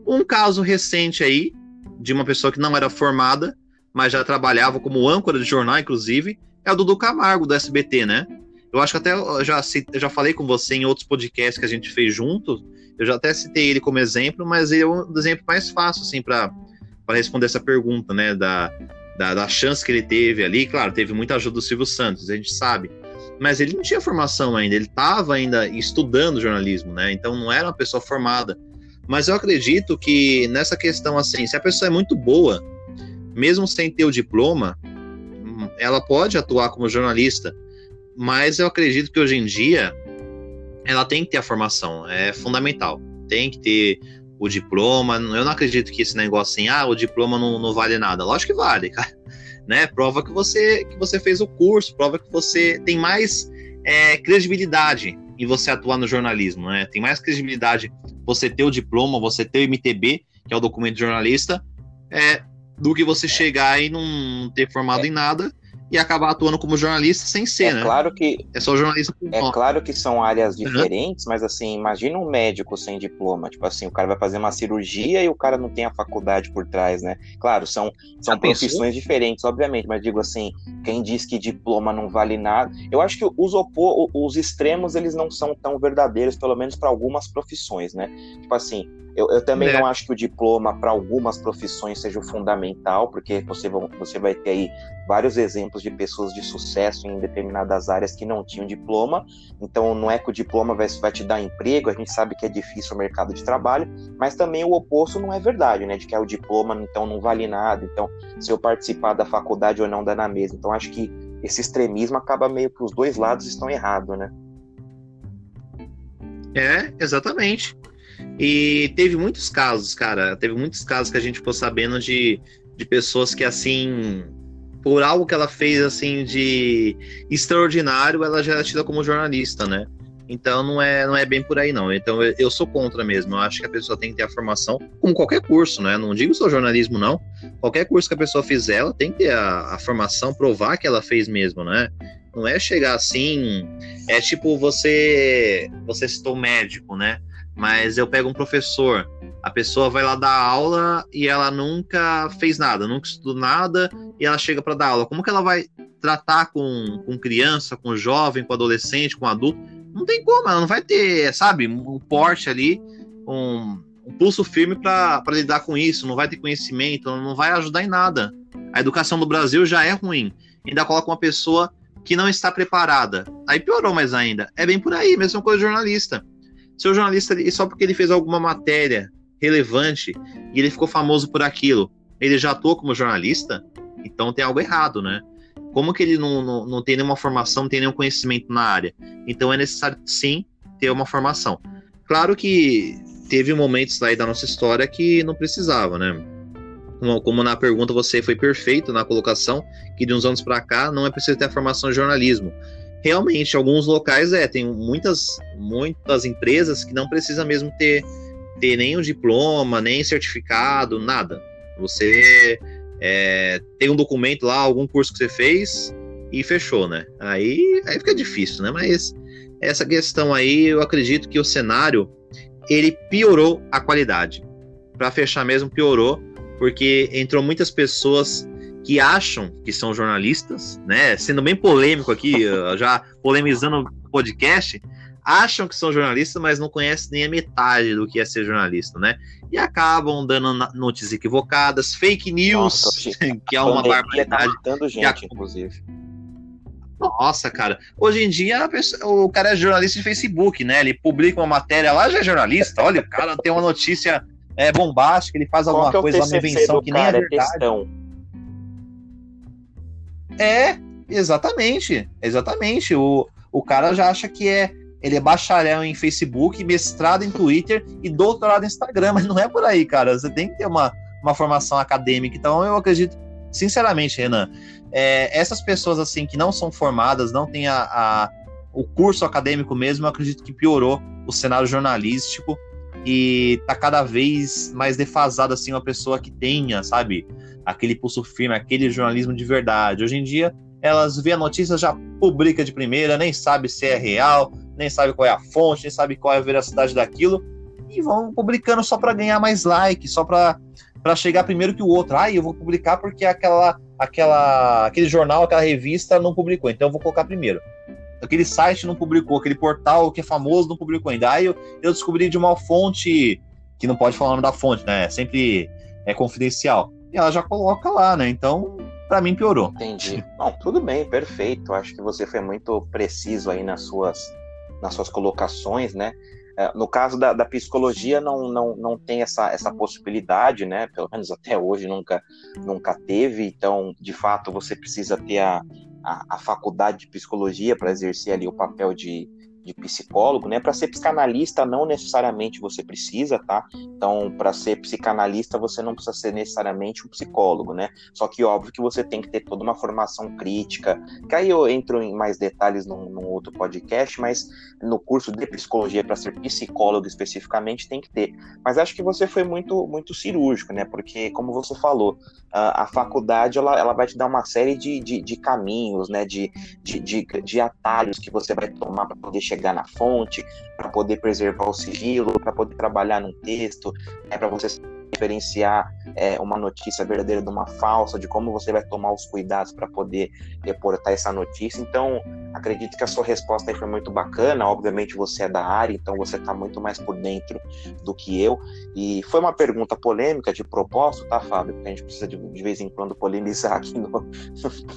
Um caso recente aí, de uma pessoa que não era formada, mas já trabalhava como âncora de jornal, inclusive, é o Dudu Camargo, do SBT, né? Eu acho que até já, já falei com você em outros podcasts que a gente fez juntos, eu já até citei ele como exemplo, mas ele é um exemplo mais fácil, assim, para responder essa pergunta, né? Da, da, da, chance que ele teve ali. Claro, teve muita ajuda do Silvio Santos, a gente sabe. Mas ele não tinha formação ainda, ele estava ainda estudando jornalismo, né? Então não era uma pessoa formada. Mas eu acredito que nessa questão, assim, se a pessoa é muito boa, mesmo sem ter o diploma, ela pode atuar como jornalista, mas eu acredito que hoje em dia ela tem que ter a formação, é fundamental. Tem que ter o diploma. Eu não acredito que esse negócio assim, ah, o diploma não, não vale nada. Lógico que vale, cara. Né? Prova que você que você fez o curso, prova que você tem mais é, credibilidade em você atuar no jornalismo, né? Tem mais credibilidade você ter o diploma, você ter o MTB, que é o documento de jornalista, é, do que você chegar e não ter formado é. em nada e acabar atuando como jornalista sem ser, é né? Claro que é só jornalista. É claro que são áreas diferentes, uhum. mas assim, imagina um médico sem diploma, tipo assim, o cara vai fazer uma cirurgia e o cara não tem a faculdade por trás, né? Claro, são são profissões diferentes, obviamente, mas digo assim, quem diz que diploma não vale nada, eu acho que os opor, os extremos eles não são tão verdadeiros, pelo menos para algumas profissões, né? Tipo assim, eu, eu também é. não acho que o diploma para algumas profissões seja o fundamental, porque você, você vai ter aí vários exemplos de pessoas de sucesso em determinadas áreas que não tinham diploma. Então, não é que o diploma vai, vai te dar emprego, a gente sabe que é difícil o mercado de trabalho, mas também o oposto não é verdade, né? De que é o diploma então não vale nada, então se eu participar da faculdade ou não dá na mesma. Então, acho que esse extremismo acaba meio que os dois lados estão errados, né? É, exatamente. E teve muitos casos, cara. Teve muitos casos que a gente ficou sabendo de, de pessoas que, assim, por algo que ela fez, assim, de extraordinário, ela já era tida como jornalista, né? Então não é, não é bem por aí, não. Então eu, eu, sou contra mesmo. Eu acho que a pessoa tem que ter a formação, como qualquer curso, né? Não digo só jornalismo, não. Qualquer curso que a pessoa fizer, ela tem que ter a, a formação, provar que ela fez mesmo, né? Não é chegar assim. É tipo você. Você citou médico, né? Mas eu pego um professor, a pessoa vai lá dar aula e ela nunca fez nada, nunca estudou nada e ela chega para dar aula. Como que ela vai tratar com, com criança, com jovem, com adolescente, com adulto? Não tem como, ela não vai ter, sabe, um porte ali, um, um pulso firme para lidar com isso, não vai ter conhecimento, não vai ajudar em nada. A educação do Brasil já é ruim. Ainda coloca uma pessoa que não está preparada. Aí piorou mais ainda. É bem por aí, mesma coisa jornalista. Seu jornalista, só porque ele fez alguma matéria relevante e ele ficou famoso por aquilo, ele já atuou como jornalista? Então tem algo errado, né? Como que ele não, não, não tem nenhuma formação, não tem nenhum conhecimento na área? Então é necessário, sim, ter uma formação. Claro que teve momentos aí da nossa história que não precisava, né? Como, como na pergunta você foi perfeito na colocação, que de uns anos para cá não é preciso ter a formação em jornalismo realmente, alguns locais é, tem muitas, muitas empresas que não precisa mesmo ter, ter nem o diploma, nem certificado, nada. Você é, tem um documento lá, algum curso que você fez e fechou, né? Aí, aí fica difícil, né? Mas essa questão aí, eu acredito que o cenário ele piorou a qualidade. Para fechar mesmo, piorou, porque entrou muitas pessoas que acham que são jornalistas, né? Sendo bem polêmico aqui, já polemizando o podcast, acham que são jornalistas, mas não conhecem nem a metade do que é ser jornalista, né? E acabam dando notícias equivocadas, fake news, Nossa, que é uma tá barbaridade. Tá gente, inclusive. Nossa, cara. Hoje em dia pessoa, o cara é jornalista de Facebook, né? Ele publica uma matéria lá, já é jornalista. Olha, o cara tem uma notícia é, bombástica, ele faz alguma é coisa, uma invenção que nem é verdade. Textão. É, exatamente. Exatamente. O, o cara já acha que é. Ele é bacharel em Facebook, mestrado em Twitter e doutorado em Instagram, mas não é por aí, cara. Você tem que ter uma, uma formação acadêmica. Então eu acredito sinceramente, Renan, é, essas pessoas assim que não são formadas, não têm a, a, o curso acadêmico mesmo, eu acredito que piorou o cenário jornalístico e tá cada vez mais defasado assim uma pessoa que tenha, sabe, aquele pulso firme, aquele jornalismo de verdade. Hoje em dia, elas vê a notícia, já publica de primeira, nem sabe se é real, nem sabe qual é a fonte, nem sabe qual é a veracidade daquilo e vão publicando só para ganhar mais like, só para para chegar primeiro que o outro. Ah, eu vou publicar porque aquela aquela aquele jornal, aquela revista não publicou, então eu vou colocar primeiro aquele site não publicou, aquele portal que é famoso não publicou ainda. Aí eu, eu descobri de uma fonte que não pode falar o nome da fonte, né? É sempre é confidencial. E ela já coloca lá, né? Então, para mim piorou. Entendi. Bom, tudo bem, perfeito. Acho que você foi muito preciso aí nas suas nas suas colocações, né? É, no caso da, da, psicologia, não, não, não tem essa, essa possibilidade, né? Pelo menos até hoje nunca, nunca teve. Então, de fato, você precisa ter a, a, a faculdade de psicologia para exercer ali o papel de, de psicólogo, né? Para ser psicanalista não necessariamente você precisa, tá? Então, para ser psicanalista você não precisa ser necessariamente um psicólogo, né? Só que óbvio que você tem que ter toda uma formação crítica. Que aí eu entro em mais detalhes num, num outro podcast, mas no curso de psicologia para ser psicólogo especificamente tem que ter. Mas acho que você foi muito muito cirúrgico, né? Porque como você falou, a, a faculdade ela, ela vai te dar uma série de, de, de caminhos, né? De, de, de, de atalhos que você vai tomar para poder chegar na fonte, para poder preservar o sigilo, para poder trabalhar num texto, né, para você diferenciar é, uma notícia verdadeira de uma falsa, de como você vai tomar os cuidados para poder reportar essa notícia. Então, acredito que a sua resposta aí foi muito bacana. Obviamente, você é da área, então você está muito mais por dentro do que eu. E foi uma pergunta polêmica de propósito, tá, Fábio? Porque a gente precisa de, de vez em quando polemizar aqui no,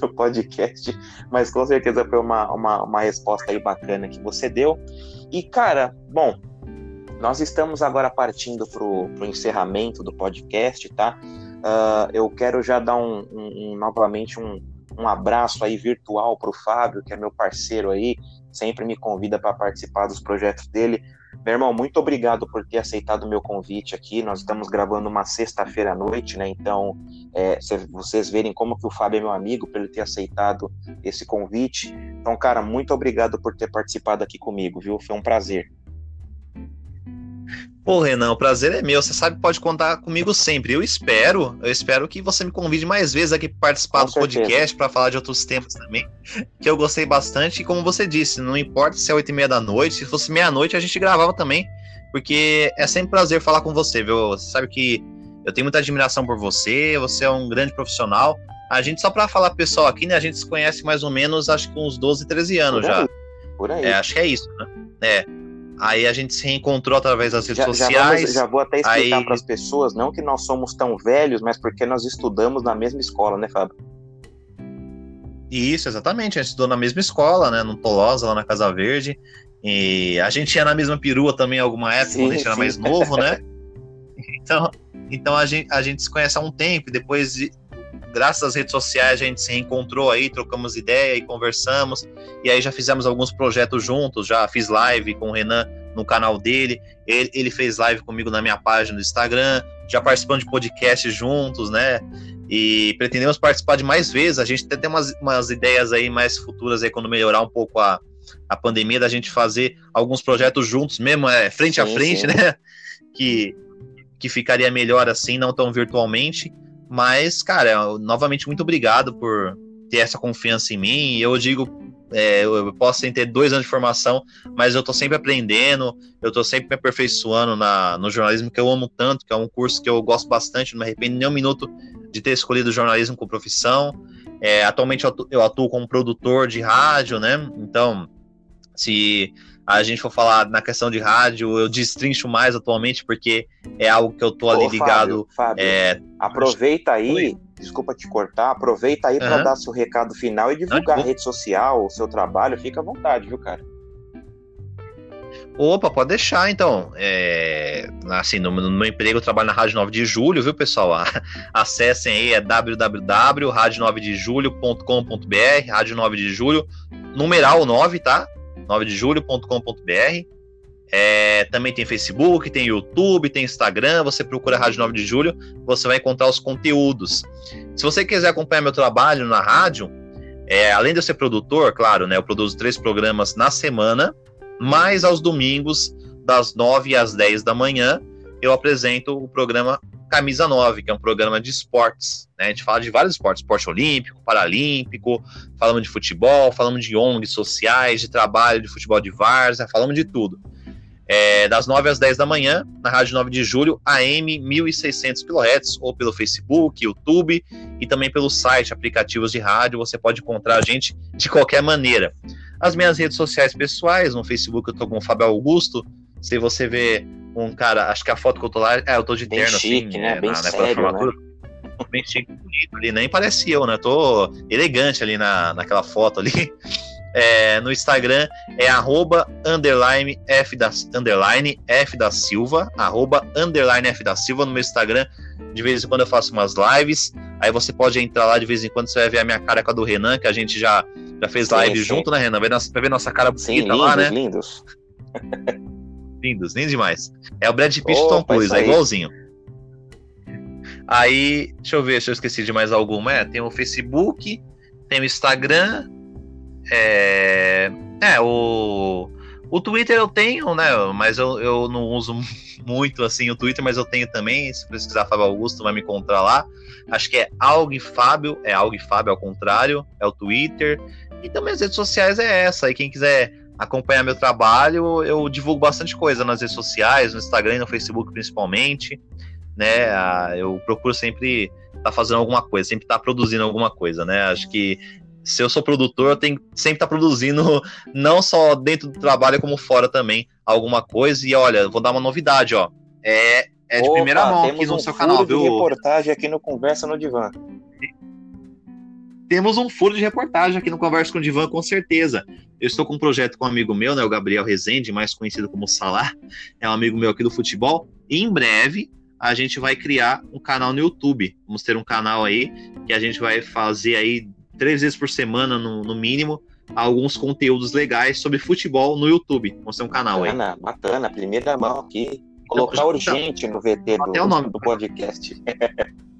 no, podcast, mas com certeza foi uma, uma, uma resposta aí bacana que você deu. E, cara, bom, nós estamos agora partindo para o encerramento do podcast, tá? Uh, eu quero já dar um, um, um novamente um, um abraço aí virtual para o Fábio, que é meu parceiro aí, sempre me convida para participar dos projetos dele. Meu irmão, muito obrigado por ter aceitado o meu convite aqui. Nós estamos gravando uma sexta-feira à noite, né? Então, é, vocês verem como que o Fábio é meu amigo, por ele ter aceitado esse convite. Então, cara, muito obrigado por ter participado aqui comigo, viu? Foi um prazer. Pô, Renan, o prazer é meu. Você sabe, pode contar comigo sempre. Eu espero, eu espero que você me convide mais vezes aqui para participar Com do certeza. podcast, para falar de outros temas também, que eu gostei bastante. E como você disse, não importa se é oito e meia da noite, se fosse meia-noite a gente gravava também, porque é sempre prazer falar com você, viu? Você sabe que eu tenho muita admiração por você, você é um grande profissional. A gente, só para falar pessoal aqui, né, a gente se conhece mais ou menos, acho que uns 12, 13 anos por já. Por aí. É, acho que é isso, né? É. Aí a gente se reencontrou através das redes já, sociais. Já, vamos, já, vou até explicar aí... para as pessoas, não que nós somos tão velhos, mas porque nós estudamos na mesma escola, né, Fábio? Isso, exatamente. A gente estudou na mesma escola, né, no Tolosa, lá na Casa Verde. E a gente ia na mesma perua também alguma época, sim, quando a gente sim. era mais novo, né? Então, então a, gente, a gente se conhece há um tempo, e depois graças às redes sociais a gente se reencontrou aí, trocamos ideia e conversamos, e aí já fizemos alguns projetos juntos, já fiz live com o Renan no canal dele, ele, ele fez live comigo na minha página do Instagram, já participamos de podcasts juntos, né? E pretendemos participar de mais vezes. A gente tem umas, umas ideias aí mais futuras aí quando melhorar um pouco a, a pandemia, da gente fazer alguns projetos juntos mesmo, é, frente sim, a frente, sim. né? Que, que ficaria melhor assim, não tão virtualmente. Mas, cara, novamente, muito obrigado por ter essa confiança em mim. Eu digo, é, eu posso ter dois anos de formação, mas eu tô sempre aprendendo, eu tô sempre me aperfeiçoando na, no jornalismo que eu amo tanto, que é um curso que eu gosto bastante, não me arrependo nem um minuto de ter escolhido jornalismo como profissão. É, atualmente eu atuo, eu atuo como produtor de rádio, né? Então, se a gente for falar na questão de rádio, eu destrincho mais atualmente, porque é algo que eu tô ali ligado. Fábio, Fábio é... aproveita aí, Oi. desculpa te cortar, aproveita aí uhum. para dar seu recado final e divulgar a rede social, o seu trabalho, fica à vontade, viu, cara? Opa, pode deixar então. É, assim, no, no, meu emprego eu trabalho na Rádio 9 de Julho, viu, pessoal? Acessem aí, é www.radio9dejulho.com.br, Rádio 9 de Julho, numeral 9, tá? 9 de julho.com.br. É, também tem Facebook, tem YouTube, tem Instagram. Você procura Rádio 9 de Julho, você vai encontrar os conteúdos. Se você quiser acompanhar meu trabalho na rádio, é, além de eu ser produtor, claro, né, eu produzo três programas na semana, mas aos domingos, das 9 às 10 da manhã, eu apresento o programa Camisa 9, que é um programa de esportes. Né? A gente fala de vários esportes, esporte olímpico, paralímpico, falamos de futebol, falamos de ONGs sociais, de trabalho, de futebol de várzea, falamos de tudo é, das 9 às 10 da manhã, na Rádio 9 de Julho, AM 1600 kHz, ou pelo Facebook, YouTube e também pelo site, aplicativos de rádio. Você pode encontrar a gente de qualquer maneira. As minhas redes sociais pessoais, no Facebook eu tô com o Fábio Augusto. Se você vê um cara, acho que a foto que eu tô lá, é, eu tô de Bem terno, chique, assim, né? É, Bem na, sério, na né? Bem chique, bonito ali, nem parece eu, né? Tô elegante ali na, naquela foto ali. É, no Instagram é arroba underline F da, underline F da Silva, arroba underline F da Silva no meu Instagram. De vez em quando eu faço umas lives. Aí você pode entrar lá de vez em quando, você vai ver a minha cara com a do Renan, que a gente já, já fez Sim, live sim. junto, né, Renan? Vai, vai ver nossa cara Sim, bonita lindos, lá, né? lindos. Lindos, lindos demais. É o Brad Pitt Opa, Tom Cruise, é igualzinho. Aí, deixa eu ver se eu esqueci de mais alguma. É, tem o Facebook, tem o Instagram. É, é o, o Twitter eu tenho, né? Mas eu, eu não uso muito assim o Twitter, mas eu tenho também. Se pesquisar Fábio Augusto, vai me encontrar lá. Acho que é Alg Fábio, é Alg Fábio ao contrário, é o Twitter. E também as redes sociais é essa. E quem quiser acompanhar meu trabalho, eu divulgo bastante coisa nas redes sociais, no Instagram e no Facebook principalmente, né? Ah, Eu procuro sempre estar fazendo alguma coisa, sempre estar produzindo alguma coisa, né? Acho que se eu sou produtor, eu tenho que sempre estar produzindo, não só dentro do trabalho, como fora também, alguma coisa. E olha, vou dar uma novidade, ó. É, é de Opa, primeira mão aqui no um seu canal, viu? reportagem aqui no Conversa no Divã. Temos um furo de reportagem aqui no Conversa com o Divan, com certeza. Eu estou com um projeto com um amigo meu, né, o Gabriel Rezende, mais conhecido como Salar, é um amigo meu aqui do futebol, e em breve a gente vai criar um canal no YouTube. Vamos ter um canal aí que a gente vai fazer aí três vezes por semana, no, no mínimo, alguns conteúdos legais sobre futebol no YouTube. Vamos ter um canal aí. Bacana, bacana, primeira mão aqui. Colocar Então, urgente no VT do, até o nome. do podcast.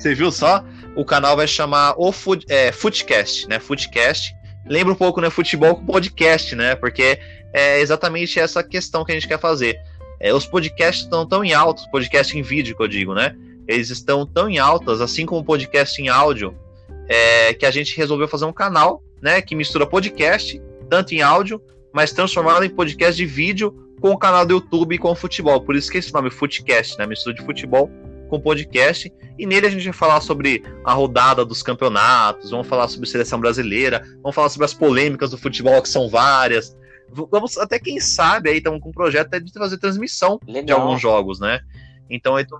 Você viu só? O canal vai chamar o Foot, é, Footcast, né? Footcast. Lembra um pouco, né? Futebol com podcast, né? Porque é exatamente essa questão que a gente quer fazer. É, os podcasts estão tão em alta, podcast em vídeo que eu digo, né? Eles estão tão em altas, assim como o podcast em áudio, é, que a gente resolveu fazer um canal, né? Que mistura podcast, tanto em áudio, mas transformado em podcast de vídeo com o canal do YouTube e com o futebol. Por isso que esse nome, Footcast, né? Mistura de futebol com podcast. E nele a gente vai falar sobre a rodada dos campeonatos, vamos falar sobre seleção brasileira, vamos falar sobre as polêmicas do futebol, que são várias. Vamos, até quem sabe, aí estamos com um projeto de fazer transmissão de Legal. alguns jogos, né? Então eu tô,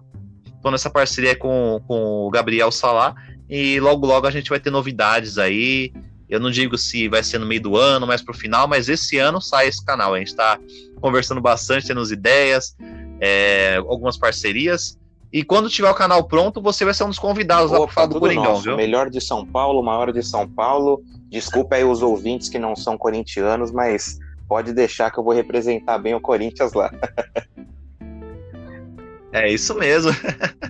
tô nessa parceria com, com o Gabriel Salá e logo logo a gente vai ter novidades aí. Eu não digo se vai ser no meio do ano, mais pro final, mas esse ano sai esse canal. A gente tá conversando bastante, tendo as ideias, é, algumas parcerias. E quando tiver o canal pronto, você vai ser um dos convidados lá Opa, pra falar do Coringão, nosso. viu? Melhor de São Paulo, maior de São Paulo. Desculpa aí os ouvintes que não são corintianos, mas pode deixar que eu vou representar bem o Corinthians lá. É isso mesmo.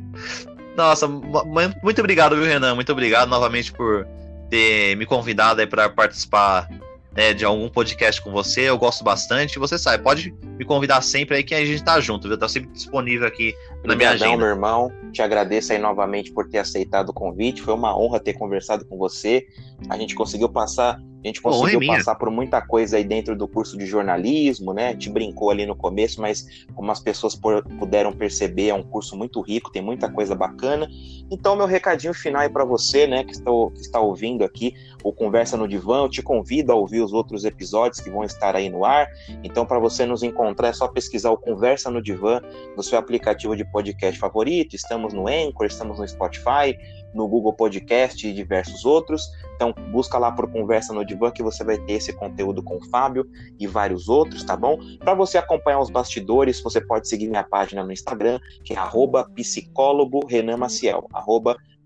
Nossa, mu- mu- muito obrigado, viu, Renan? Muito obrigado novamente por ter me convidado aí para participar né, de algum podcast com você. Eu gosto bastante. Você sabe, pode me convidar sempre aí que a gente tá junto, viu? Tá sempre disponível aqui na minha agenda. meu irmão. Te agradeço aí novamente por ter aceitado o convite. Foi uma honra ter conversado com você. A gente conseguiu passar, a gente é conseguiu passar por muita coisa aí dentro do curso de jornalismo, né? A gente brincou ali no começo, mas como as pessoas puderam perceber, é um curso muito rico, tem muita coisa bacana. Então, meu recadinho final aí para você, né, que está, que está ouvindo aqui o Conversa no Divã, eu te convido a ouvir os outros episódios que vão estar aí no ar. Então, para você nos encontrar, é só pesquisar o Conversa no Divã no seu aplicativo de podcast favorito. Estamos no Anchor, estamos no Spotify, no Google Podcast e diversos outros. Então, busca lá por Conversa no Divã que você vai ter esse conteúdo com o Fábio e vários outros, tá bom? Para você acompanhar os bastidores, você pode seguir minha página no Instagram, que é arroba psicólogo Renan Maciel,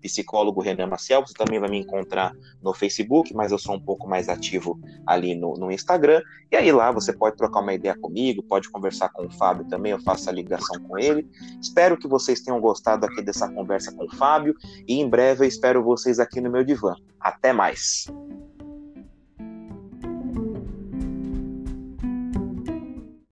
psicólogo Renan Maciel. Você também vai me encontrar no Facebook, mas eu sou um pouco mais ativo ali no, no Instagram. E aí lá você pode trocar uma ideia comigo, pode conversar com o Fábio também, eu faço a ligação com ele. Espero que vocês tenham gostado aqui dessa conversa com o Fábio e em breve eu espero vocês aqui no meu divã. Até mais!